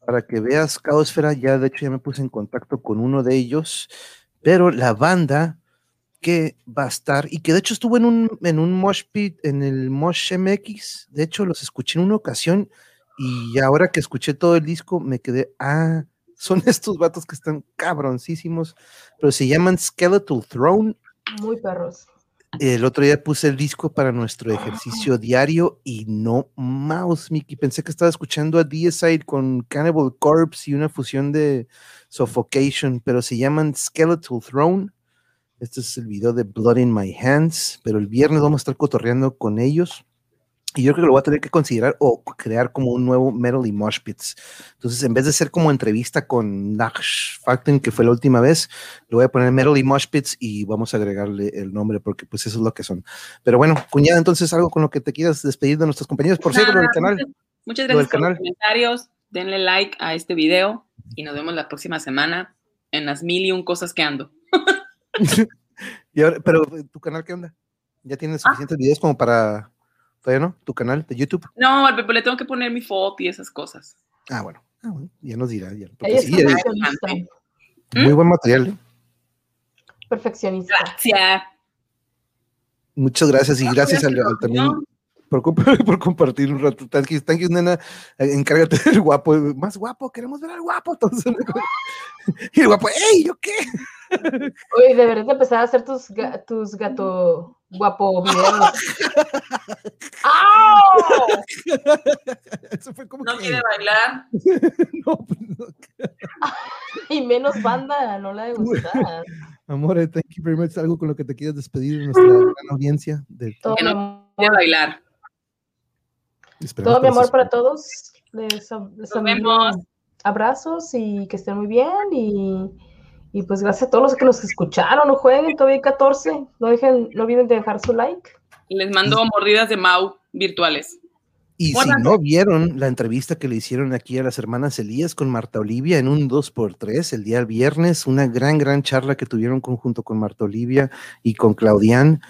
Para que veas, Caosfera, ya de hecho ya me puse en contacto con uno de ellos, pero la banda que va a estar, y que de hecho estuvo en un, en un mosh pit, en el Mosh MX, de hecho los escuché en una ocasión, y ahora que escuché todo el disco me quedé, ah, son estos vatos que están cabroncísimos, pero se llaman Skeletal Throne, Muy perros. el otro día puse el disco para nuestro ejercicio diario y no mouse, Mickey. Pensé que estaba escuchando a Deicide con Cannibal Corpse y una fusión de Suffocation, pero se llaman Skeletal Throne. Este es el video de Blood in My Hands, pero el viernes vamos a estar cotorreando con ellos. Y yo creo que lo voy a tener que considerar o crear como un nuevo Metal y Mosh Pits. Entonces, en vez de ser como entrevista con Nash Facten, que fue la última vez, le voy a poner Metal y Mosh Pits y vamos a agregarle el nombre porque pues eso es lo que son. Pero bueno, cuñada, entonces algo con lo que te quieras despedir de nuestros compañeros. Por cierto, del canal. Muchas, muchas gracias por canal. los comentarios. Denle like a este video y nos vemos la próxima semana en las mil y un cosas que ando. [laughs] Y ahora, pero tu canal, ¿qué onda? ¿Ya tienes Ah. suficientes videos como para... ¿Todavía no? ¿Tu canal de YouTube? No, al Pepe le tengo que poner mi foto y esas cosas. Ah, bueno. Ah, bueno, ya nos dirá. ya, porque Ella es sí, eh, muy buen material. ¿eh? Perfeccionista. Gracias. Muchas gracias y gracias al, al también No, por, [laughs] por compartir un rato. Thank you, thank you, nena. Eh, Encárgate del guapo. Más guapo, queremos ver al guapo. Entonces, [laughs] y el guapo, ¡ey! ¿Yo qué? Oye, deberías de empezar a hacer tus, ga- tus gato guapo videos. ¡Au! [laughs] Eso fue como no que- quiere bailar. no, pues, no. Y menos banda, no la de gustar. Amor, eh, thank you very much. Algo con lo que te quieras despedir de nuestra gran audiencia. De, Todo Que no Quiere bailar. Esperamos todo mi amor para todos. Les, les vemos. abrazos y que estén muy bien. Y, y pues gracias a todos los que nos escucharon. No jueguen, todavía hay 14. No, dejen, no olviden de dejar su like. Les mando mordidas de Mau virtuales. Y si no vieron la entrevista que le hicieron aquí a las hermanas Elías con Marta Olivia en un 2x3 el día viernes, una gran, gran charla que tuvieron conjunto con Marta Olivia y con Claudian.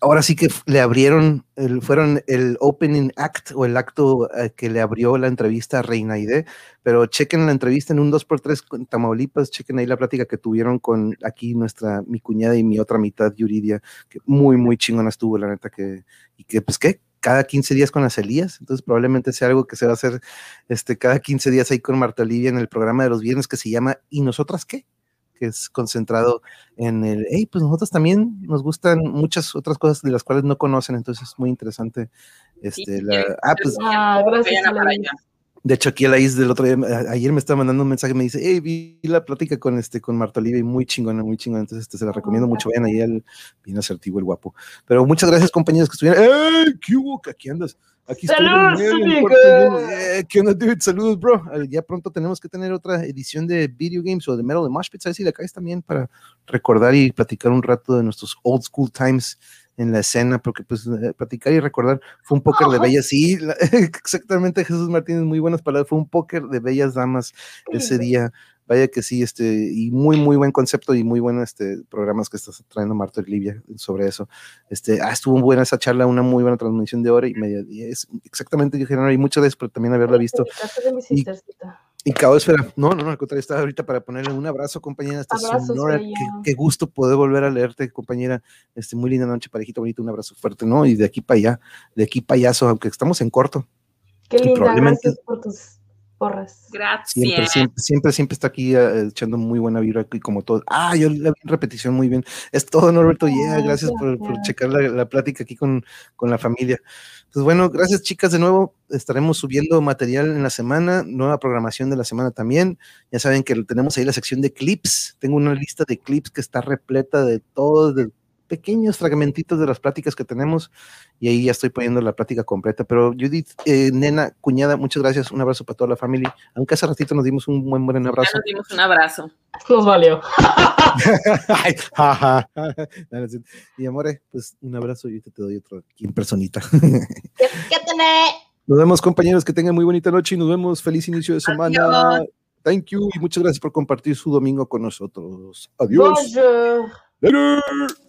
Ahora sí que le abrieron, el- fueron el opening act o el acto eh, que le abrió la entrevista a Reina Ide, pero chequen la entrevista en un 2x3 con Tamaulipas, chequen ahí la plática que tuvieron con aquí nuestra, mi cuñada y mi otra mitad, Yuridia, que muy, muy chingona estuvo, la neta, que, y que pues qué, cada 15 días con las Elías, entonces probablemente sea algo que se va a hacer este, cada 15 días ahí con Marta Olivia en el programa de los viernes que se llama ¿Y nosotras qué? Que es concentrado en el, hey, pues nosotros también nos gustan muchas otras cosas de las cuales no conocen, entonces es muy interesante. Este, la, ah, pues, Ah, gracias, para allá. De hecho, aquí Alaís del otro día, ayer me estaba mandando un mensaje, me dice, hey, vi la plática con este, con Marta Olivia y muy chingona, muy chingona, entonces este, se la recomiendo mucho, vayan ahí al, bien asertivo el guapo. Pero muchas gracias compañeros que estuvieron, ¡hey! ¿Qué hubo? ¿Qué aquí andas? Aquí ¡Saludos, el. Eh, ¿Qué onda, dude? Saludos, bro. Ya pronto tenemos que tener otra edición de Video Games o de Metal de Mosh Pits, a ver si la caes también para recordar y platicar un rato de nuestros old school times en la escena, porque pues eh, platicar y recordar fue un póker de bellas, sí, la- [laughs] exactamente Jesús Martínez, muy buenas palabras, fue un póker de bellas damas ese día, vaya que sí, este, y muy, muy buen concepto y muy buenos este, programas que estás trayendo Marta y Livia sobre eso. Este, ah, estuvo buena esa charla, una muy buena transmisión de hora y media, y es exactamente, yo y muchas gracias por también haberla visto. Y-. Y Cabo Esfera, no, no, no, al contrario, estaba ahorita para ponerle un abrazo, compañera. Hasta Sonora. Qué, qué gusto poder volver a leerte, compañera. Este, muy linda noche, parejita bonita, un abrazo fuerte, ¿no? Y de aquí para allá, de aquí payaso, aunque estamos en corto. Qué linda, gracias por tus porras. Gracias. Siempre, siempre, siempre, siempre está aquí eh, echando muy buena vibra aquí como todo. Ah, yo la vi en repetición muy bien. Es todo, Norberto. Yeah, Ah, gracias por, checar la, la plática aquí con, con la familia. Pues bueno, gracias chicas de nuevo. Estaremos subiendo material en la semana, nueva programación de la semana también. Ya saben que tenemos ahí la sección de clips. Tengo una lista de clips que está repleta de todos, de pequeños fragmentitos de las pláticas que tenemos y ahí ya estoy poniendo la plática completa. Pero Judith, eh, nena, cuñada, muchas gracias. Un abrazo para toda la familia. Aunque hace ratito nos dimos un buen, buen Ya abrazo. nos dimos un abrazo. [laughs] Nos valió. [laughs] Y [laughs] amore, pues un abrazo y ahorita te doy otro aquí en personita. ¿Qué, qué tenés? Nos vemos, compañeros, que tengan muy bonita noche y nos vemos. Feliz inicio de semana. Adiós. Thank you y muchas gracias por compartir su domingo con nosotros. Adiós. Bonjour. Later.